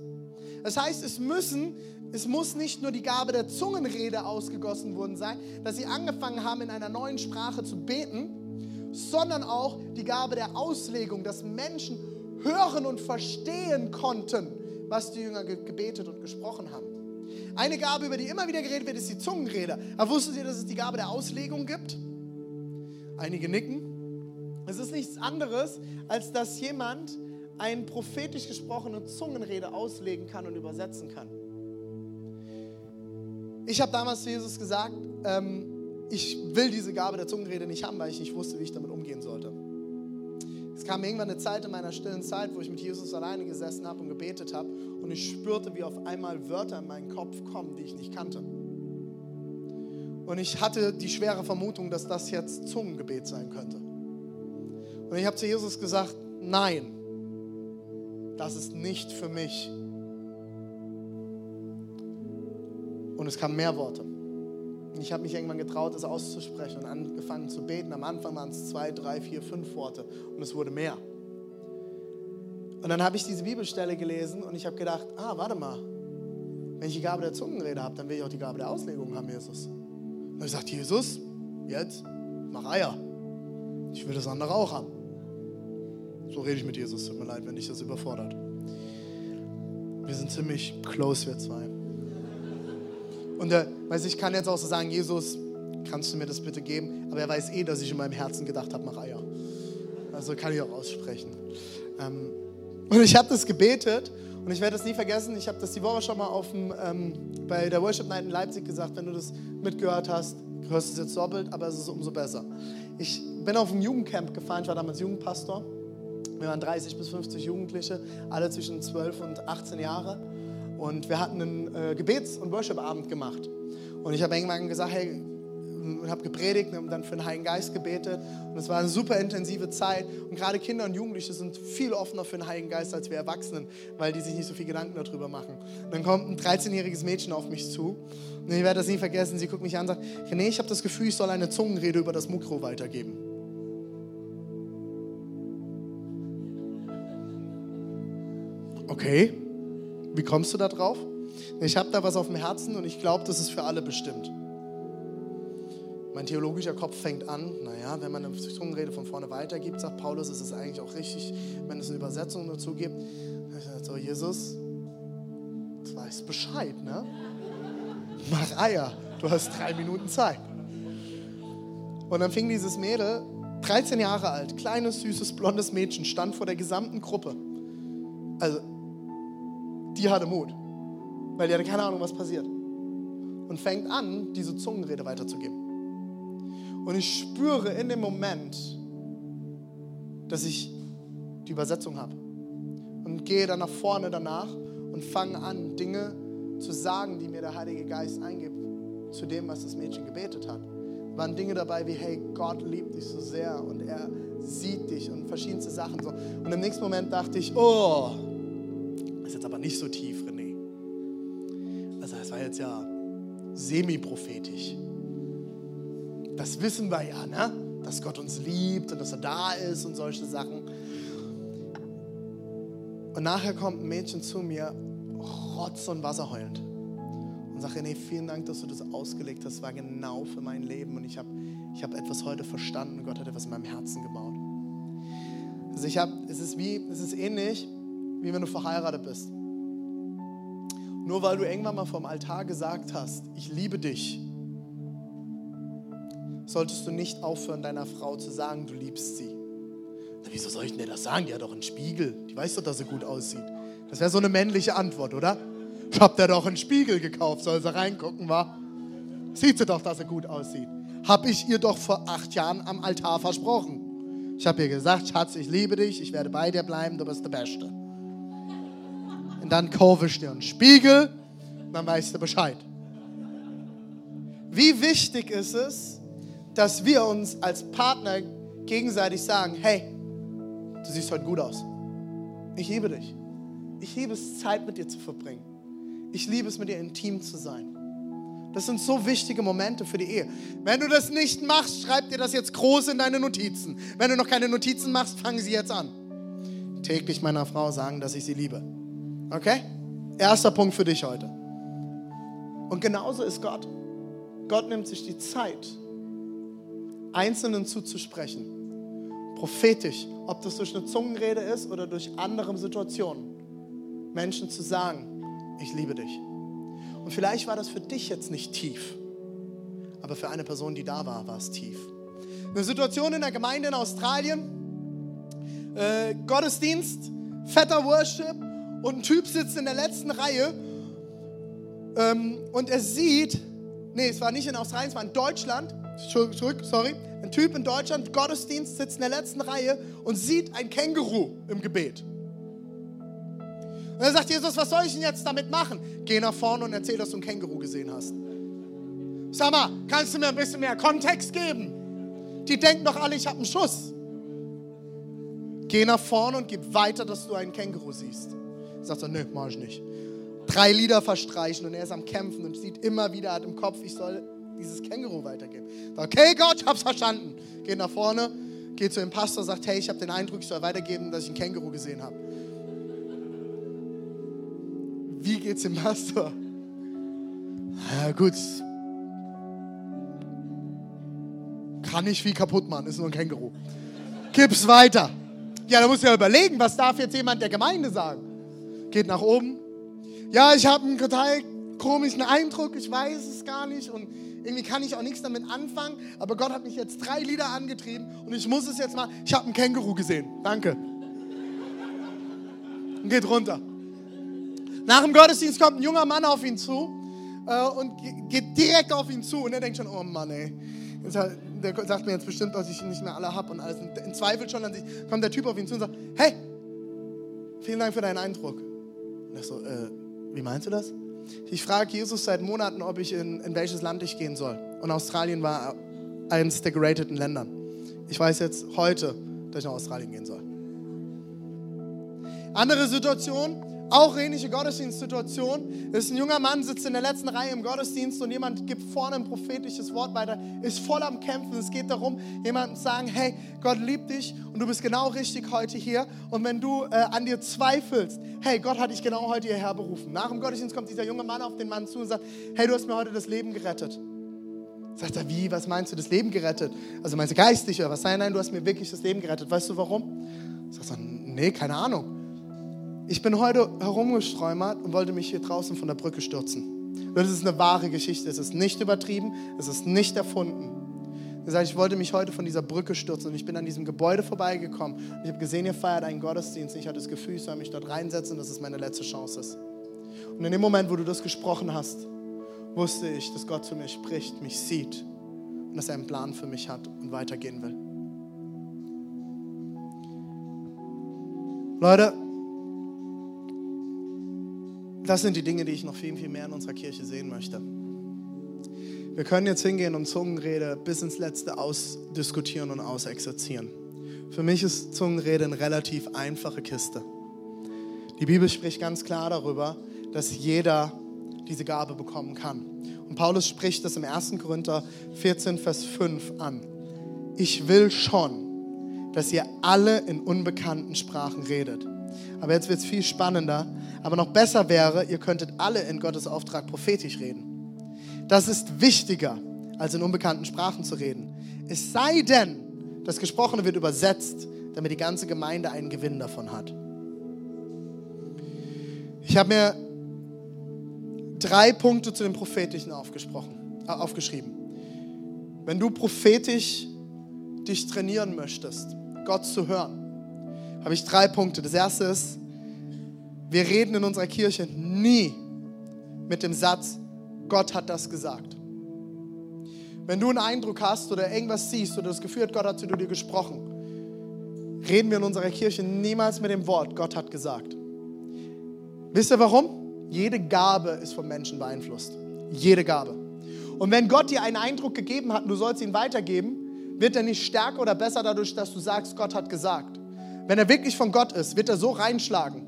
Das heißt, es müssen, es muss nicht nur die Gabe der Zungenrede ausgegossen worden sein, dass sie angefangen haben, in einer neuen Sprache zu beten, sondern auch die Gabe der Auslegung, dass Menschen hören und verstehen konnten, was die Jünger gebetet und gesprochen haben. Eine Gabe, über die immer wieder geredet wird, ist die Zungenrede. Aber wusstet ihr, dass es die Gabe der Auslegung gibt? Einige nicken. Es ist nichts anderes, als dass jemand eine prophetisch gesprochene Zungenrede auslegen kann und übersetzen kann. Ich habe damals zu Jesus gesagt, ähm, ich will diese Gabe der Zungenrede nicht haben, weil ich nicht wusste, wie ich damit umgehen sollte. Kam irgendwann eine Zeit in meiner stillen Zeit, wo ich mit Jesus alleine gesessen habe und gebetet habe und ich spürte, wie auf einmal Wörter in meinen Kopf kommen, die ich nicht kannte. Und ich hatte die schwere Vermutung, dass das jetzt Zungengebet sein könnte. Und ich habe zu Jesus gesagt, nein, das ist nicht für mich. Und es kamen mehr Worte. Und ich habe mich irgendwann getraut, das auszusprechen und angefangen zu beten. Am Anfang waren es zwei, drei, vier, fünf Worte und es wurde mehr. Und dann habe ich diese Bibelstelle gelesen und ich habe gedacht, ah, warte mal, wenn ich die Gabe der Zungenrede habe, dann will ich auch die Gabe der Auslegung haben, Jesus. Und ich gesagt, Jesus, jetzt mach Eier. Ich will das andere auch haben. So rede ich mit Jesus. Tut mir leid, wenn dich das überfordert. Wir sind ziemlich close, wir zwei. Und er, weiß ich kann jetzt auch so sagen, Jesus, kannst du mir das bitte geben? Aber er weiß eh, dass ich in meinem Herzen gedacht habe, mach Eier. Also kann ich auch aussprechen. Ähm, und ich habe das gebetet und ich werde das nie vergessen. Ich habe das die Woche schon mal auf dem, ähm, bei der Worship Night in Leipzig gesagt. Wenn du das mitgehört hast, hörst du es jetzt doppelt, aber es ist umso besser. Ich bin auf ein Jugendcamp gefahren, ich war damals Jugendpastor Wir waren 30 bis 50 Jugendliche, alle zwischen 12 und 18 Jahre. Und wir hatten einen äh, Gebets- und Worship-Abend gemacht. Und ich habe irgendwann gesagt, hey, und habe gepredigt und dann für den Heiligen Geist gebetet. Und es war eine super intensive Zeit. Und gerade Kinder und Jugendliche sind viel offener für den Heiligen Geist als wir Erwachsenen, weil die sich nicht so viel Gedanken darüber machen. Und dann kommt ein 13-jähriges Mädchen auf mich zu. Und ich werde das nie vergessen. Sie guckt mich an und sagt: René, ich habe das Gefühl, ich soll eine Zungenrede über das Mikro weitergeben. Okay, wie kommst du da drauf? Ich habe da was auf dem Herzen und ich glaube, das ist für alle bestimmt. Mein theologischer Kopf fängt an, naja, wenn man eine Zungenrede von vorne weitergibt, sagt Paulus, ist es eigentlich auch richtig, wenn es eine Übersetzung dazu gibt. So, Jesus, du weißt Bescheid, ne? Mach Eier, du hast drei Minuten Zeit. Und dann fing dieses Mädel, 13 Jahre alt, kleines, süßes, blondes Mädchen, stand vor der gesamten Gruppe. Also, die hatte Mut, weil die hatte keine Ahnung, was passiert. Und fängt an, diese Zungenrede weiterzugeben. Und ich spüre in dem Moment, dass ich die Übersetzung habe. Und gehe dann nach vorne danach und fange an, Dinge zu sagen, die mir der Heilige Geist eingibt, zu dem, was das Mädchen gebetet hat. Waren Dinge dabei wie, hey, Gott liebt dich so sehr und er sieht dich und verschiedenste Sachen so. Und im nächsten Moment dachte ich, oh, ist jetzt aber nicht so tief, René. Also das war jetzt ja semi-prophetisch das wissen wir ja, ne? dass Gott uns liebt und dass er da ist und solche Sachen. Und nachher kommt ein Mädchen zu mir, rotz und Wasser heulend. Und sagt, nee, vielen Dank, dass du das ausgelegt hast. Das war genau für mein Leben. Und ich habe ich hab etwas heute verstanden. Gott hat etwas in meinem Herzen gebaut. Also ich habe, es ist wie, es ist ähnlich, wie wenn du verheiratet bist. Nur weil du irgendwann mal vom Altar gesagt hast, ich liebe dich, solltest du nicht aufhören, deiner Frau zu sagen, du liebst sie. Na, wieso soll ich denn das sagen? Die hat doch einen Spiegel. Die weiß doch, dass sie gut aussieht. Das wäre so eine männliche Antwort, oder? Ich hab dir doch einen Spiegel gekauft, soll sie reingucken, wa? Sieht sie doch, dass sie gut aussieht. Hab ich ihr doch vor acht Jahren am Altar versprochen. Ich habe ihr gesagt, Schatz, ich liebe dich, ich werde bei dir bleiben, du bist der Beste. Dann dir einen Spiegel, dann weißt du Bescheid. Wie wichtig ist es, dass wir uns als Partner gegenseitig sagen, hey, du siehst heute gut aus. Ich liebe dich. Ich liebe es, Zeit mit dir zu verbringen. Ich liebe es, mit dir intim zu sein. Das sind so wichtige Momente für die Ehe. Wenn du das nicht machst, schreib dir das jetzt groß in deine Notizen. Wenn du noch keine Notizen machst, fangen sie jetzt an. Täglich meiner Frau sagen, dass ich sie liebe. Okay? Erster Punkt für dich heute. Und genauso ist Gott. Gott nimmt sich die Zeit, Einzelnen zuzusprechen. Prophetisch, ob das durch eine Zungenrede ist oder durch andere Situationen. Menschen zu sagen, ich liebe dich. Und vielleicht war das für dich jetzt nicht tief, aber für eine Person, die da war, war es tief. Eine Situation in der Gemeinde in Australien, äh, Gottesdienst, fetter Worship und ein Typ sitzt in der letzten Reihe ähm, und er sieht, nee, es war nicht in Australien, es war in Deutschland, zurück, sorry, ein Typ in Deutschland, Gottesdienst, sitzt in der letzten Reihe und sieht ein Känguru im Gebet. Und dann sagt Jesus, was soll ich denn jetzt damit machen? Geh nach vorne und erzähl, dass du ein Känguru gesehen hast. Sag mal, kannst du mir ein bisschen mehr Kontext geben? Die denken doch alle, ich habe einen Schuss. Geh nach vorne und gib weiter, dass du einen Känguru siehst. Sagt er, nö, mach ich nicht. Drei Lieder verstreichen und er ist am Kämpfen und sieht immer wieder, hat im Kopf, ich soll dieses Känguru weitergeben. Okay, Gott, ich hab's verstanden. Geht nach vorne, geht zu dem Pastor, sagt, hey, ich habe den Eindruck, ich soll weitergeben, dass ich ein Känguru gesehen habe. Wie geht's dem Pastor? Ja, gut. Kann nicht viel kaputt machen, ist nur ein Känguru. Gib's weiter. Ja, da muss ja überlegen, was darf jetzt jemand der Gemeinde sagen? Geht nach oben. Ja, ich habe einen total komischen Eindruck, ich weiß es gar nicht und irgendwie kann ich auch nichts damit anfangen, aber Gott hat mich jetzt drei Lieder angetrieben und ich muss es jetzt mal. Ich habe ein Känguru gesehen. Danke. Und geht runter. Nach dem Gottesdienst kommt ein junger Mann auf ihn zu äh, und geht direkt auf ihn zu und er denkt schon, oh Mann, ey. der sagt mir jetzt bestimmt, dass ich nicht mehr alle habe und alles. Und in Zweifel schon an sich, kommt der Typ auf ihn zu und sagt, hey, vielen Dank für deinen Eindruck. Und ich so, äh, wie meinst du das? Ich frage Jesus seit Monaten, ob ich in, in welches Land ich gehen soll. Und Australien war eines der gerateten Ländern. Ich weiß jetzt heute, dass ich nach Australien gehen soll. Andere Situation, auch ähnliche Gottesdienstsituation. ist ein junger Mann, sitzt in der letzten Reihe im Gottesdienst und jemand gibt vorne ein prophetisches Wort weiter, ist voll am Kämpfen. Es geht darum, jemandem zu sagen, hey, Gott liebt dich und du bist genau richtig heute hier. Und wenn du äh, an dir zweifelst, hey, Gott hat dich genau heute hierher berufen. Nach dem Gottesdienst kommt dieser junge Mann auf den Mann zu und sagt, hey, du hast mir heute das Leben gerettet. Sagt er, wie, was meinst du, das Leben gerettet? Also meinst du geistig oder was? Nein, nein, du hast mir wirklich das Leben gerettet. Weißt du warum? Sagt er, nee, keine Ahnung. Ich bin heute herumgesträumert und wollte mich hier draußen von der Brücke stürzen. Das ist eine wahre Geschichte. Es ist nicht übertrieben, es ist nicht erfunden. Er sagt, ich wollte mich heute von dieser Brücke stürzen und ich bin an diesem Gebäude vorbeigekommen und ich habe gesehen, ihr feiert einen Gottesdienst. Ich hatte das Gefühl, ich soll mich dort reinsetzen, dass es meine letzte Chance ist. Und in dem Moment, wo du das gesprochen hast, wusste ich, dass Gott zu mir spricht, mich sieht und dass er einen Plan für mich hat und weitergehen will. Leute, das sind die Dinge, die ich noch viel, viel mehr in unserer Kirche sehen möchte. Wir können jetzt hingehen und Zungenrede bis ins Letzte ausdiskutieren und ausexerzieren. Für mich ist Zungenrede eine relativ einfache Kiste. Die Bibel spricht ganz klar darüber, dass jeder diese Gabe bekommen kann. Und Paulus spricht das im 1. Korinther 14, Vers 5 an. Ich will schon, dass ihr alle in unbekannten Sprachen redet. Aber jetzt wird es viel spannender. Aber noch besser wäre, ihr könntet alle in Gottes Auftrag prophetisch reden. Das ist wichtiger, als in unbekannten Sprachen zu reden. Es sei denn, das Gesprochene wird übersetzt, damit die ganze Gemeinde einen Gewinn davon hat. Ich habe mir drei Punkte zu dem Prophetischen aufgesprochen, äh, aufgeschrieben. Wenn du prophetisch dich trainieren möchtest, Gott zu hören, habe ich drei Punkte. Das erste ist, wir reden in unserer Kirche nie mit dem Satz, Gott hat das gesagt. Wenn du einen Eindruck hast oder irgendwas siehst oder das Gefühl hast, Gott hat zu dir gesprochen, reden wir in unserer Kirche niemals mit dem Wort, Gott hat gesagt. Wisst ihr warum? Jede Gabe ist vom Menschen beeinflusst. Jede Gabe. Und wenn Gott dir einen Eindruck gegeben hat und du sollst ihn weitergeben, wird er nicht stärker oder besser dadurch, dass du sagst, Gott hat gesagt. Wenn er wirklich von Gott ist, wird er so reinschlagen,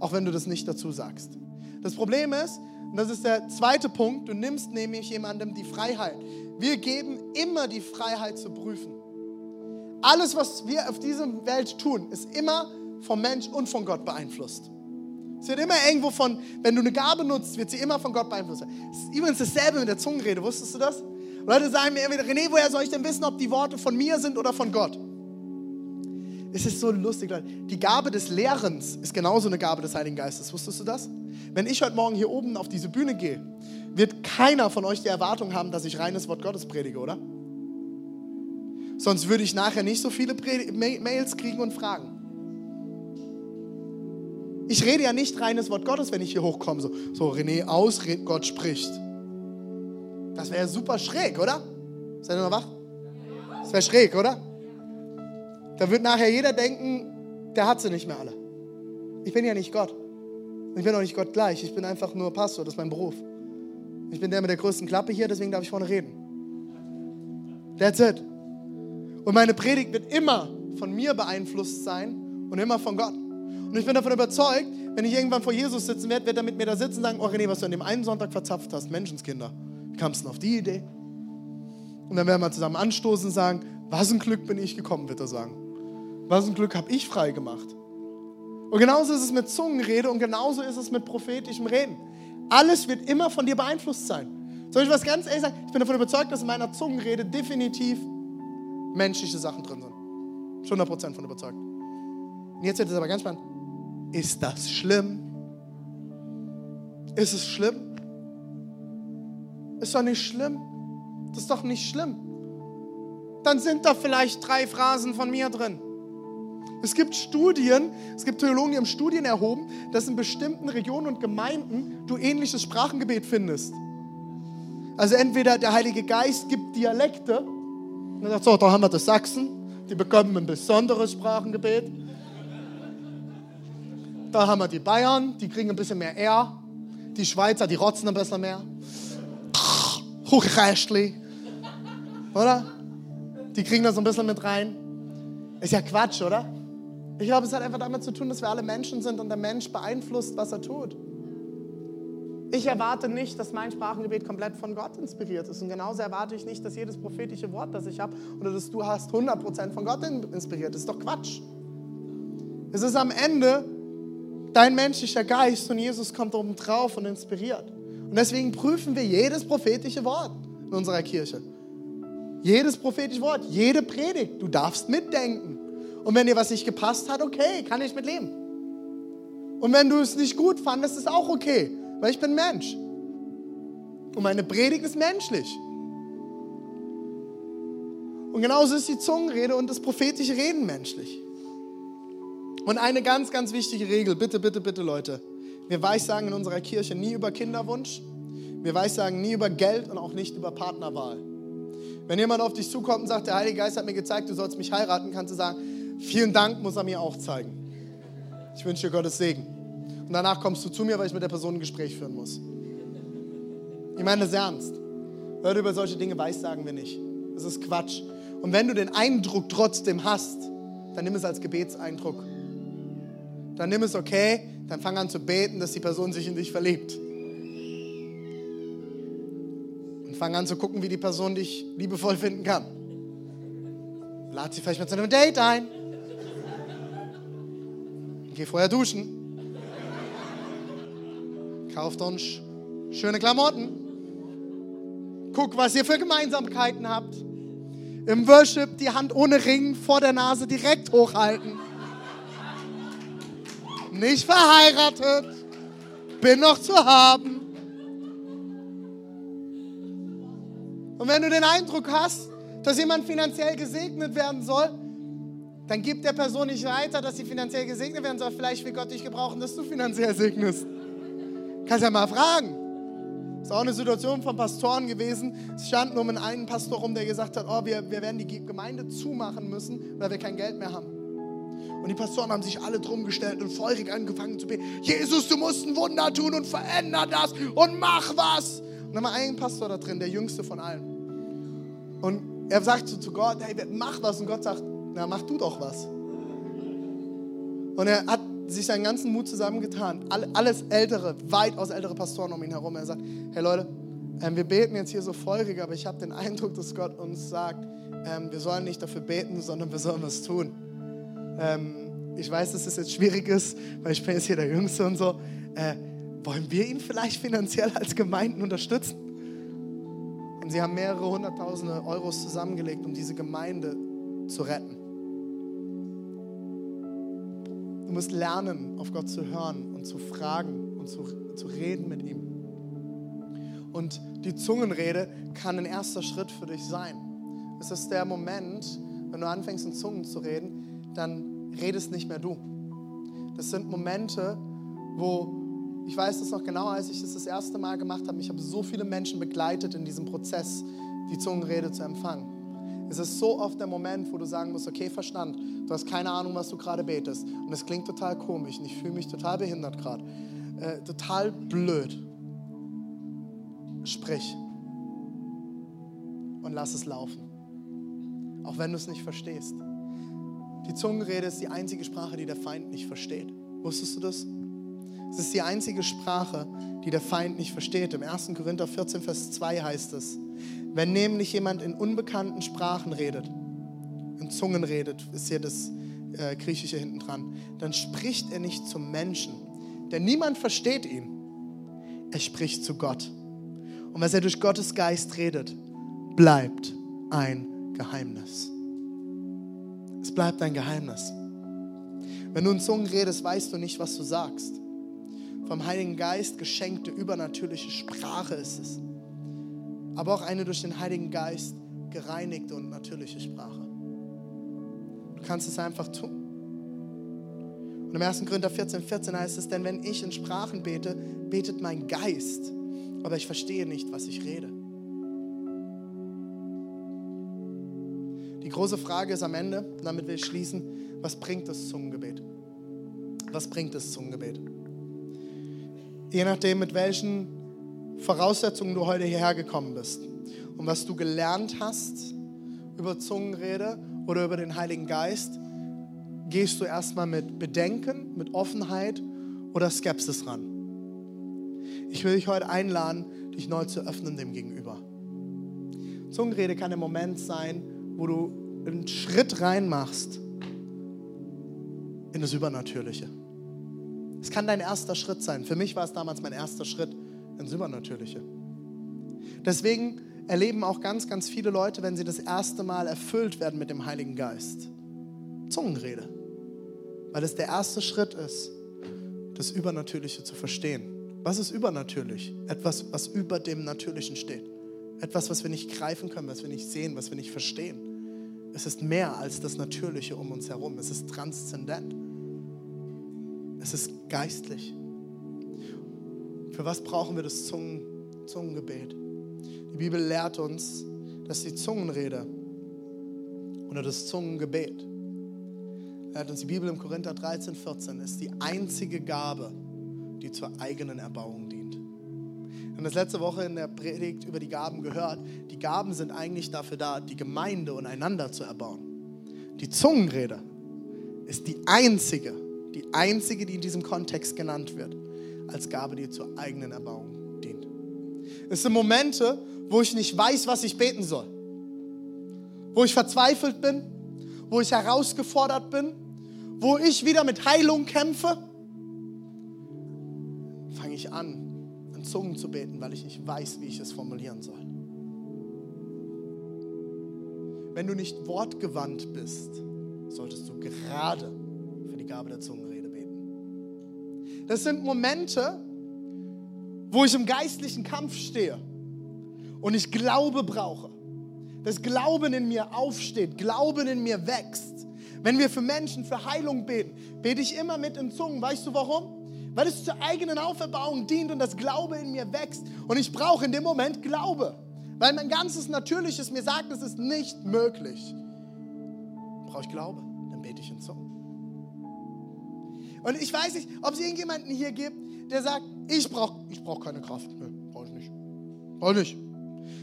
auch wenn du das nicht dazu sagst. Das Problem ist, und das ist der zweite Punkt, du nimmst nämlich jemandem die Freiheit. Wir geben immer die Freiheit zu prüfen. Alles, was wir auf dieser Welt tun, ist immer vom Mensch und von Gott beeinflusst. Es wird immer irgendwo von, wenn du eine Gabe nutzt, wird sie immer von Gott beeinflusst. Es ist übrigens dasselbe mit der Zungenrede, wusstest du das? Leute sagen mir immer wieder, René, woher soll ich denn wissen, ob die Worte von mir sind oder von Gott? Es ist so lustig, Leute. Die Gabe des Lehrens ist genauso eine Gabe des Heiligen Geistes. Wusstest du das? Wenn ich heute Morgen hier oben auf diese Bühne gehe, wird keiner von euch die Erwartung haben, dass ich reines Wort Gottes predige, oder? Sonst würde ich nachher nicht so viele Mails kriegen und Fragen. Ich rede ja nicht reines Wort Gottes, wenn ich hier hochkomme. So, so René aus, Gott spricht. Das wäre super schräg, oder? Seid ihr noch wach? Das wäre schräg, oder? Da wird nachher jeder denken, der hat sie nicht mehr alle. Ich bin ja nicht Gott. Ich bin auch nicht Gott gleich. Ich bin einfach nur Pastor, das ist mein Beruf. Ich bin der mit der größten Klappe hier, deswegen darf ich vorne reden. That's it. Und meine Predigt wird immer von mir beeinflusst sein und immer von Gott. Und ich bin davon überzeugt, wenn ich irgendwann vor Jesus sitzen werde, wird er mit mir da sitzen und sagen, oh René, was du an dem einen Sonntag verzapft hast, Menschenskinder. Wie kamst du denn auf die Idee? Und dann werden wir zusammen anstoßen und sagen, was ein Glück bin ich gekommen, wird er sagen. Was ein Glück habe ich frei gemacht. Und genauso ist es mit Zungenrede und genauso ist es mit prophetischem Reden. Alles wird immer von dir beeinflusst sein. Soll ich was ganz ehrlich sagen? Ich bin davon überzeugt, dass in meiner Zungenrede definitiv menschliche Sachen drin sind. Schon 100% von überzeugt. Und jetzt wird es aber ganz spannend. Ist das schlimm? Ist es schlimm? Ist doch nicht schlimm. Das ist doch nicht schlimm. Dann sind da vielleicht drei Phrasen von mir drin. Es gibt Studien, es gibt Theologen, die haben Studien erhoben, dass in bestimmten Regionen und Gemeinden du ähnliches Sprachengebet findest. Also entweder der Heilige Geist gibt Dialekte Und er sagt, so, da haben wir die Sachsen, die bekommen ein besonderes Sprachengebet. Da haben wir die Bayern, die kriegen ein bisschen mehr R. Die Schweizer, die rotzen ein bisschen mehr. Hochrechtli. Oder? Die kriegen das ein bisschen mit rein. Ist ja Quatsch, oder? Ich glaube, es hat einfach damit zu tun, dass wir alle Menschen sind und der Mensch beeinflusst, was er tut. Ich erwarte nicht, dass mein Sprachengebet komplett von Gott inspiriert ist. Und genauso erwarte ich nicht, dass jedes prophetische Wort, das ich habe oder das du hast, 100% von Gott inspiriert ist. Ist doch Quatsch. Es ist am Ende dein menschlicher Geist und Jesus kommt oben drauf und inspiriert. Und deswegen prüfen wir jedes prophetische Wort in unserer Kirche. Jedes prophetische Wort, jede Predigt. Du darfst mitdenken. Und wenn dir was nicht gepasst hat, okay, kann ich mit leben. Und wenn du es nicht gut fandest, ist auch okay, weil ich bin Mensch. Und meine Predigt ist menschlich. Und genauso ist die Zungenrede und das prophetische Reden menschlich. Und eine ganz, ganz wichtige Regel, bitte, bitte, bitte Leute. Wir weissagen in unserer Kirche nie über Kinderwunsch. Wir weissagen nie über Geld und auch nicht über Partnerwahl. Wenn jemand auf dich zukommt und sagt, der Heilige Geist hat mir gezeigt, du sollst mich heiraten, kannst du sagen, vielen Dank, muss er mir auch zeigen. Ich wünsche dir Gottes Segen. Und danach kommst du zu mir, weil ich mit der Person ein Gespräch führen muss. Ich meine das ernst. Leute, über solche Dinge weissagen wir nicht. Das ist Quatsch. Und wenn du den Eindruck trotzdem hast, dann nimm es als Gebetseindruck. Dann nimm es okay, dann fang an zu beten, dass die Person sich in dich verliebt. Fang an zu gucken, wie die Person dich liebevoll finden kann. Lad sie vielleicht mit zu einem Date ein. Geh vorher duschen. Kauft uns schöne Klamotten. Guck, was ihr für Gemeinsamkeiten habt. Im Worship die Hand ohne Ring vor der Nase direkt hochhalten. Nicht verheiratet. Bin noch zu haben. Und wenn du den Eindruck hast, dass jemand finanziell gesegnet werden soll, dann gib der Person nicht weiter, dass sie finanziell gesegnet werden soll. Vielleicht will Gott dich gebrauchen, dass du finanziell segnest. Kannst ja mal fragen. Das ist auch eine Situation von Pastoren gewesen. Es stand nur mit einem Pastor rum, der gesagt hat, oh, wir, wir werden die Gemeinde zumachen müssen, weil wir kein Geld mehr haben. Und die Pastoren haben sich alle drum gestellt und feurig angefangen zu beten. Jesus, du musst ein Wunder tun und veränder das und mach was. Und dann war ein Pastor da drin, der jüngste von allen. Und er sagt so zu Gott, hey, mach was. Und Gott sagt, na, mach du doch was. Und er hat sich seinen ganzen Mut zusammengetan. Alles ältere, weitaus ältere Pastoren um ihn herum. Er sagt, hey Leute, ähm, wir beten jetzt hier so feurig, aber ich habe den Eindruck, dass Gott uns sagt, ähm, wir sollen nicht dafür beten, sondern wir sollen was tun. Ähm, ich weiß, dass es jetzt schwierig ist, weil ich bin jetzt hier der Jüngste und so. Äh, wollen wir ihn vielleicht finanziell als Gemeinden unterstützen? Und sie haben mehrere hunderttausende Euros zusammengelegt, um diese Gemeinde zu retten. Du musst lernen, auf Gott zu hören und zu fragen und zu, zu reden mit ihm. Und die Zungenrede kann ein erster Schritt für dich sein. Es ist der Moment, wenn du anfängst in Zungen zu reden, dann redest nicht mehr du. Das sind Momente, wo ich weiß das noch genau, als ich das das erste Mal gemacht habe. Ich habe so viele Menschen begleitet in diesem Prozess, die Zungenrede zu empfangen. Es ist so oft der Moment, wo du sagen musst, okay, Verstand, du hast keine Ahnung, was du gerade betest. Und es klingt total komisch und ich fühle mich total behindert gerade. Äh, total blöd. Sprich und lass es laufen. Auch wenn du es nicht verstehst. Die Zungenrede ist die einzige Sprache, die der Feind nicht versteht. Wusstest du das? Es ist die einzige Sprache, die der Feind nicht versteht. Im 1. Korinther 14, Vers 2 heißt es, wenn nämlich jemand in unbekannten Sprachen redet, in Zungen redet, ist hier das äh, Griechische hinten dran, dann spricht er nicht zum Menschen, denn niemand versteht ihn. Er spricht zu Gott. Und was er durch Gottes Geist redet, bleibt ein Geheimnis. Es bleibt ein Geheimnis. Wenn du in Zungen redest, weißt du nicht, was du sagst vom Heiligen Geist geschenkte übernatürliche Sprache ist es. Aber auch eine durch den Heiligen Geist gereinigte und natürliche Sprache. Du kannst es einfach tun. Und im 1. Korinther 14, 14 heißt es, denn wenn ich in Sprachen bete, betet mein Geist, aber ich verstehe nicht, was ich rede. Die große Frage ist am Ende, damit will ich schließen, was bringt das Zungengebet? Was bringt das Zungengebet? Je nachdem, mit welchen Voraussetzungen du heute hierher gekommen bist und was du gelernt hast über Zungenrede oder über den Heiligen Geist, gehst du erstmal mit Bedenken, mit Offenheit oder Skepsis ran. Ich will dich heute einladen, dich neu zu öffnen dem Gegenüber. Zungenrede kann ein Moment sein, wo du einen Schritt reinmachst in das Übernatürliche. Es kann dein erster Schritt sein. Für mich war es damals mein erster Schritt ins Übernatürliche. Deswegen erleben auch ganz, ganz viele Leute, wenn sie das erste Mal erfüllt werden mit dem Heiligen Geist, Zungenrede. Weil es der erste Schritt ist, das Übernatürliche zu verstehen. Was ist übernatürlich? Etwas, was über dem Natürlichen steht. Etwas, was wir nicht greifen können, was wir nicht sehen, was wir nicht verstehen. Es ist mehr als das Natürliche um uns herum. Es ist transzendent. Es ist geistlich. Für was brauchen wir das Zungen, Zungengebet? Die Bibel lehrt uns, dass die Zungenrede oder das Zungengebet, lehrt uns die Bibel im Korinther 13, 14, ist die einzige Gabe, die zur eigenen Erbauung dient. Wir haben das letzte Woche in der Predigt über die Gaben gehört. Die Gaben sind eigentlich dafür da, die Gemeinde und einander zu erbauen. Die Zungenrede ist die einzige, die einzige, die in diesem Kontext genannt wird, als Gabe, die zur eigenen Erbauung dient. Es sind Momente, wo ich nicht weiß, was ich beten soll. Wo ich verzweifelt bin, wo ich herausgefordert bin, wo ich wieder mit Heilung kämpfe fange ich an, in Zungen zu beten, weil ich nicht weiß, wie ich es formulieren soll. Wenn du nicht wortgewandt bist, solltest du gerade für die Gabe der Zungenrede beten. Das sind Momente, wo ich im geistlichen Kampf stehe und ich Glaube brauche. Dass Glauben in mir aufsteht, Glauben in mir wächst. Wenn wir für Menschen für Heilung beten, bete ich immer mit in Zungen. Weißt du warum? weil es zur eigenen Auferbauung dient und das Glaube in mir wächst. Und ich brauche in dem Moment Glaube, weil mein ganzes Natürliches mir sagt, es ist nicht möglich. Brauche ich Glaube, dann bete ich in Zungen. Und ich weiß nicht, ob es irgendjemanden hier gibt, der sagt, ich brauche ich brauch keine Kraft. Nee, brauche ich nicht. Brauche ich nicht.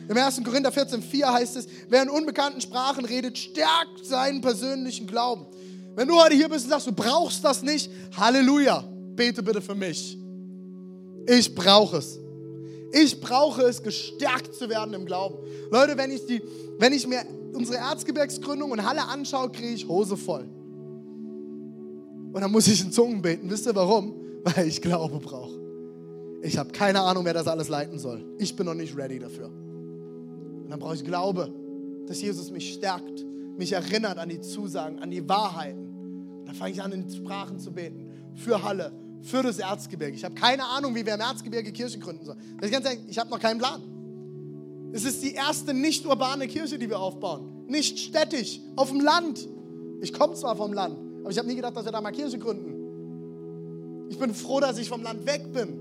Im 1. Korinther 14, 4 heißt es, wer in unbekannten Sprachen redet, stärkt seinen persönlichen Glauben. Wenn du heute hier bist und sagst, du brauchst das nicht, Halleluja bete bitte für mich. Ich brauche es. Ich brauche es, gestärkt zu werden im Glauben. Leute, wenn ich, die, wenn ich mir unsere Erzgebirgsgründung und Halle anschaue, kriege ich Hose voll. Und dann muss ich in Zungen beten. Wisst ihr warum? Weil ich Glaube brauche. Ich habe keine Ahnung, wer das alles leiten soll. Ich bin noch nicht ready dafür. Und dann brauche ich Glaube, dass Jesus mich stärkt, mich erinnert an die Zusagen, an die Wahrheiten. Und dann fange ich an, in Sprachen zu beten. Für Halle, für das Erzgebirge. Ich habe keine Ahnung, wie wir im Erzgebirge Kirche gründen sollen. Das ist ganz ich habe noch keinen Plan. Es ist die erste nicht urbane Kirche, die wir aufbauen. Nicht städtisch, auf dem Land. Ich komme zwar vom Land, aber ich habe nie gedacht, dass wir da mal Kirche gründen. Ich bin froh, dass ich vom Land weg bin.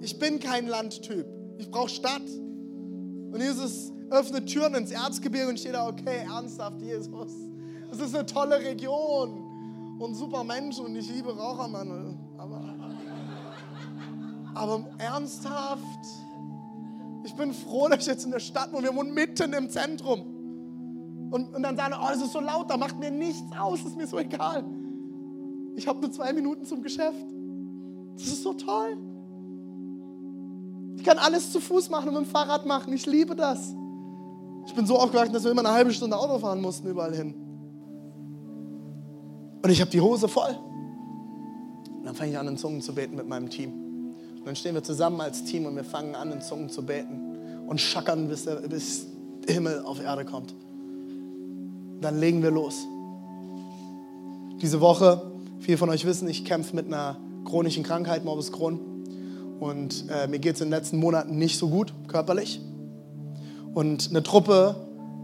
Ich bin kein Landtyp. Ich brauche Stadt. Und Jesus öffnet Türen ins Erzgebirge und steht da, okay, ernsthaft, Jesus. Es ist eine tolle Region und super Menschen und ich liebe Rauchermann. Aber, aber ernsthaft, ich bin froh, dass ich jetzt in der Stadt wohne. Wir wohnen mitten im Zentrum. Und, und dann sagen, oh, das ist so laut, da macht mir nichts aus, ist mir so egal. Ich habe nur zwei Minuten zum Geschäft. Das ist so toll. Ich kann alles zu Fuß machen und mit dem Fahrrad machen. Ich liebe das. Ich bin so aufgewachsen, dass wir immer eine halbe Stunde Auto fahren mussten überall hin. Und ich habe die Hose voll. Und dann fange ich an, in Zungen zu beten mit meinem Team. Und dann stehen wir zusammen als Team und wir fangen an, in Zungen zu beten und schackern, bis der, bis der Himmel auf Erde kommt. Dann legen wir los. Diese Woche, viele von euch wissen, ich kämpfe mit einer chronischen Krankheit, Morbus Crohn. Und äh, mir geht es in den letzten Monaten nicht so gut, körperlich. Und eine Truppe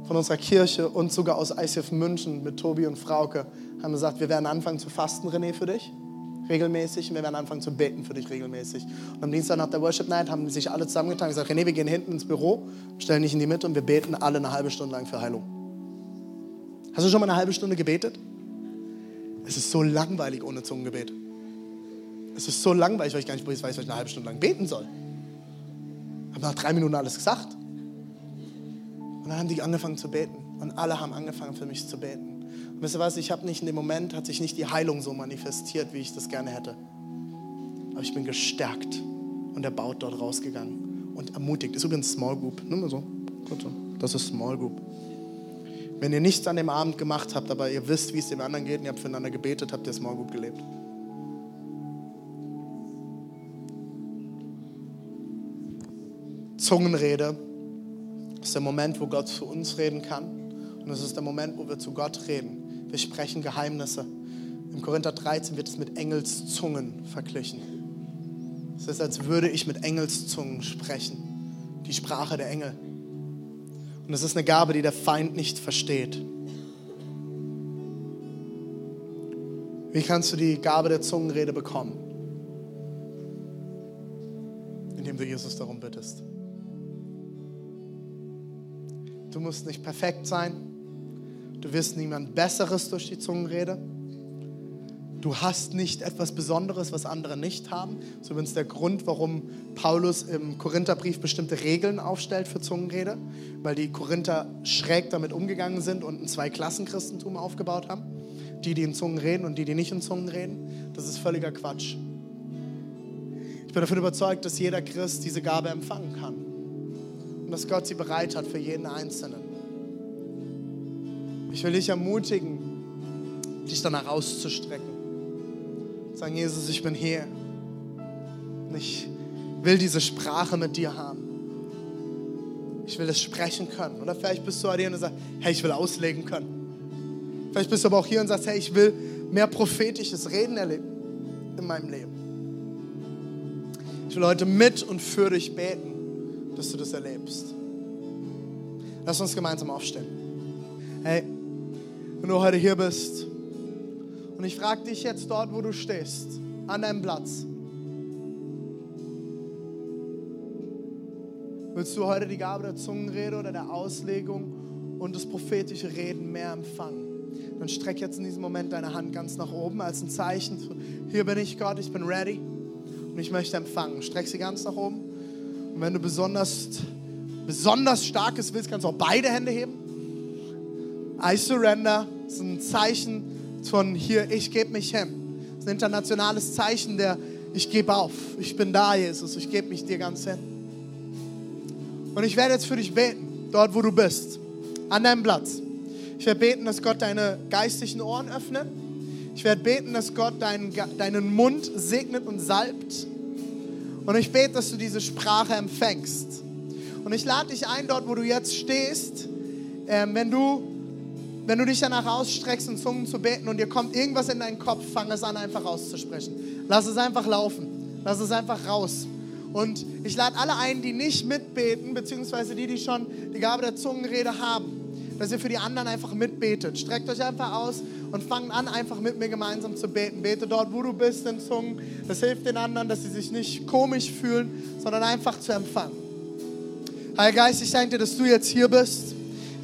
von unserer Kirche und sogar aus ICF München mit Tobi und Frauke haben gesagt, wir werden anfangen zu fasten, René, für dich, regelmäßig. Und wir werden anfangen zu beten für dich regelmäßig. Und am Dienstag nach der Worship Night haben sich alle zusammengetan und gesagt, René, wir gehen hinten ins Büro, stellen dich in die Mitte und wir beten alle eine halbe Stunde lang für Heilung. Hast du schon mal eine halbe Stunde gebetet? Es ist so langweilig ohne Zungengebet. Es ist so langweilig, weil ich gar nicht weiß, was ich eine halbe Stunde lang beten soll. Ich habe nach drei Minuten alles gesagt. Und dann haben die angefangen zu beten. Und alle haben angefangen für mich zu beten. Und wisst ihr was, ich habe nicht in dem Moment, hat sich nicht die Heilung so manifestiert, wie ich das gerne hätte. Aber ich bin gestärkt und erbaut dort rausgegangen und ermutigt. Ist übrigens Small Group. Nur mal so. Das ist Small Group. Wenn ihr nichts an dem Abend gemacht habt, aber ihr wisst, wie es dem anderen geht und ihr habt füreinander gebetet, habt ihr Small Group gelebt. Zungenrede ist der Moment, wo Gott zu uns reden kann. Und es ist der Moment, wo wir zu Gott reden. Wir sprechen Geheimnisse. Im Korinther 13 wird es mit Engelszungen verglichen. Es ist, als würde ich mit Engelszungen sprechen. Die Sprache der Engel. Und es ist eine Gabe, die der Feind nicht versteht. Wie kannst du die Gabe der Zungenrede bekommen? Indem du Jesus darum bittest. Du musst nicht perfekt sein. Du wirst niemand Besseres durch die Zungenrede. Du hast nicht etwas Besonderes, was andere nicht haben. Das ist übrigens der Grund, warum Paulus im Korintherbrief bestimmte Regeln aufstellt für Zungenrede, weil die Korinther schräg damit umgegangen sind und ein Zwei-Klassen-Christentum aufgebaut haben. Die, die in Zungen reden und die, die nicht in Zungen reden. Das ist völliger Quatsch. Ich bin davon überzeugt, dass jeder Christ diese Gabe empfangen kann und dass Gott sie bereit hat für jeden Einzelnen. Ich will dich ermutigen, dich danach auszustrecken. Sagen, Jesus, ich bin hier. Und ich will diese Sprache mit dir haben. Ich will das sprechen können. Oder vielleicht bist du hier und sagst, hey, ich will auslegen können. Vielleicht bist du aber auch hier und sagst, hey, ich will mehr prophetisches Reden erleben in meinem Leben. Ich will heute mit und für dich beten dass du das erlebst. Lass uns gemeinsam aufstehen. Hey, wenn du heute hier bist und ich frage dich jetzt dort, wo du stehst, an deinem Platz, willst du heute die Gabe der Zungenrede oder der Auslegung und das prophetische Reden mehr empfangen? Dann streck jetzt in diesem Moment deine Hand ganz nach oben als ein Zeichen. Hier bin ich, Gott, ich bin ready und ich möchte empfangen. Streck sie ganz nach oben. Und wenn du besonders, besonders starkes willst, kannst du auch beide Hände heben. I surrender das ist ein Zeichen von hier, ich gebe mich hin. Das ist ein internationales Zeichen der, ich gebe auf. Ich bin da, Jesus. Ich gebe mich dir ganz hin. Und ich werde jetzt für dich beten, dort wo du bist, an deinem Platz. Ich werde beten, dass Gott deine geistlichen Ohren öffnet. Ich werde beten, dass Gott deinen, deinen Mund segnet und salbt. Und ich bete, dass du diese Sprache empfängst. Und ich lade dich ein, dort, wo du jetzt stehst, äh, wenn, du, wenn du dich danach ausstreckst, in Zungen zu beten und dir kommt irgendwas in deinen Kopf, fang es an, einfach auszusprechen. Lass es einfach laufen. Lass es einfach raus. Und ich lade alle ein, die nicht mitbeten, beziehungsweise die, die schon die Gabe der Zungenrede haben dass ihr für die anderen einfach mitbetet. Streckt euch einfach aus und fangt an, einfach mit mir gemeinsam zu beten. Bete dort, wo du bist, in Zungen. Das hilft den anderen, dass sie sich nicht komisch fühlen, sondern einfach zu empfangen. Heiliger Geist, ich danke dir, dass du jetzt hier bist.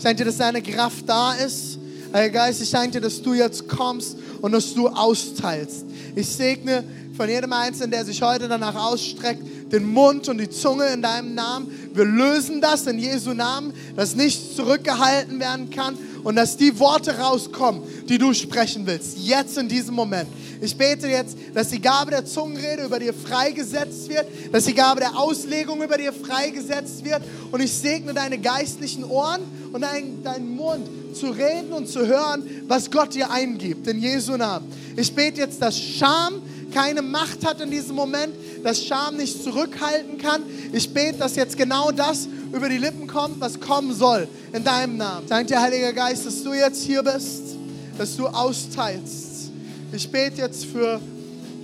Ich danke dir, dass deine Kraft da ist. Heiliger Geist, ich danke dir, dass du jetzt kommst und dass du austeilst. Ich segne von jedem Einzelnen, der sich heute danach ausstreckt, den Mund und die Zunge in deinem Namen. Wir lösen das in Jesu Namen, dass nichts zurückgehalten werden kann und dass die Worte rauskommen, die du sprechen willst. Jetzt in diesem Moment. Ich bete jetzt, dass die Gabe der Zungenrede über dir freigesetzt wird, dass die Gabe der Auslegung über dir freigesetzt wird und ich segne deine geistlichen Ohren und deinen, deinen Mund zu reden und zu hören, was Gott dir eingibt, in Jesu Namen. Ich bete jetzt, dass Scham keine Macht hat in diesem Moment, dass Scham nicht zurückhalten kann. Ich bete, dass jetzt genau das über die Lippen kommt, was kommen soll in deinem Namen. Danke Heiliger Geist, dass du jetzt hier bist, dass du austeilst. Ich bete jetzt für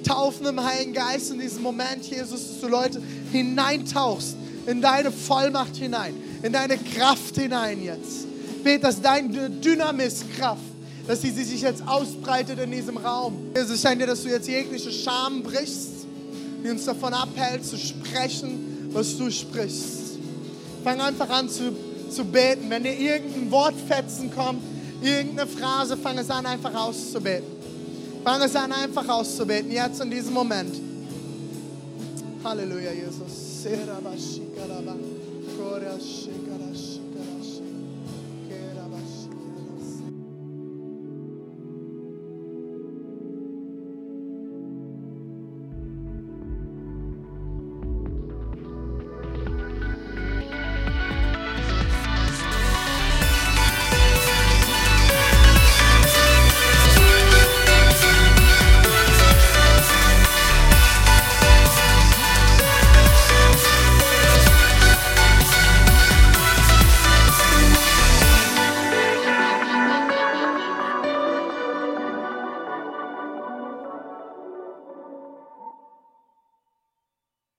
Taufen im Heiligen Geist in diesem Moment, Jesus, dass du Leute hineintauchst in deine Vollmacht hinein, in deine Kraft hinein jetzt. Ich bete, dass deine Dynamis-Kraft dass sie sich jetzt ausbreitet in diesem Raum. Jesus, ich danke dir, dass du jetzt jegliche Scham brichst, die uns davon abhält, zu sprechen, was du sprichst. Fang einfach an zu, zu beten. Wenn dir irgendein Wortfetzen kommt, irgendeine Phrase, fang es an, einfach auszubeten. Fang es an, einfach auszubeten, jetzt in diesem Moment. Halleluja, Jesus. Serabashikaraba. Korashikarashi.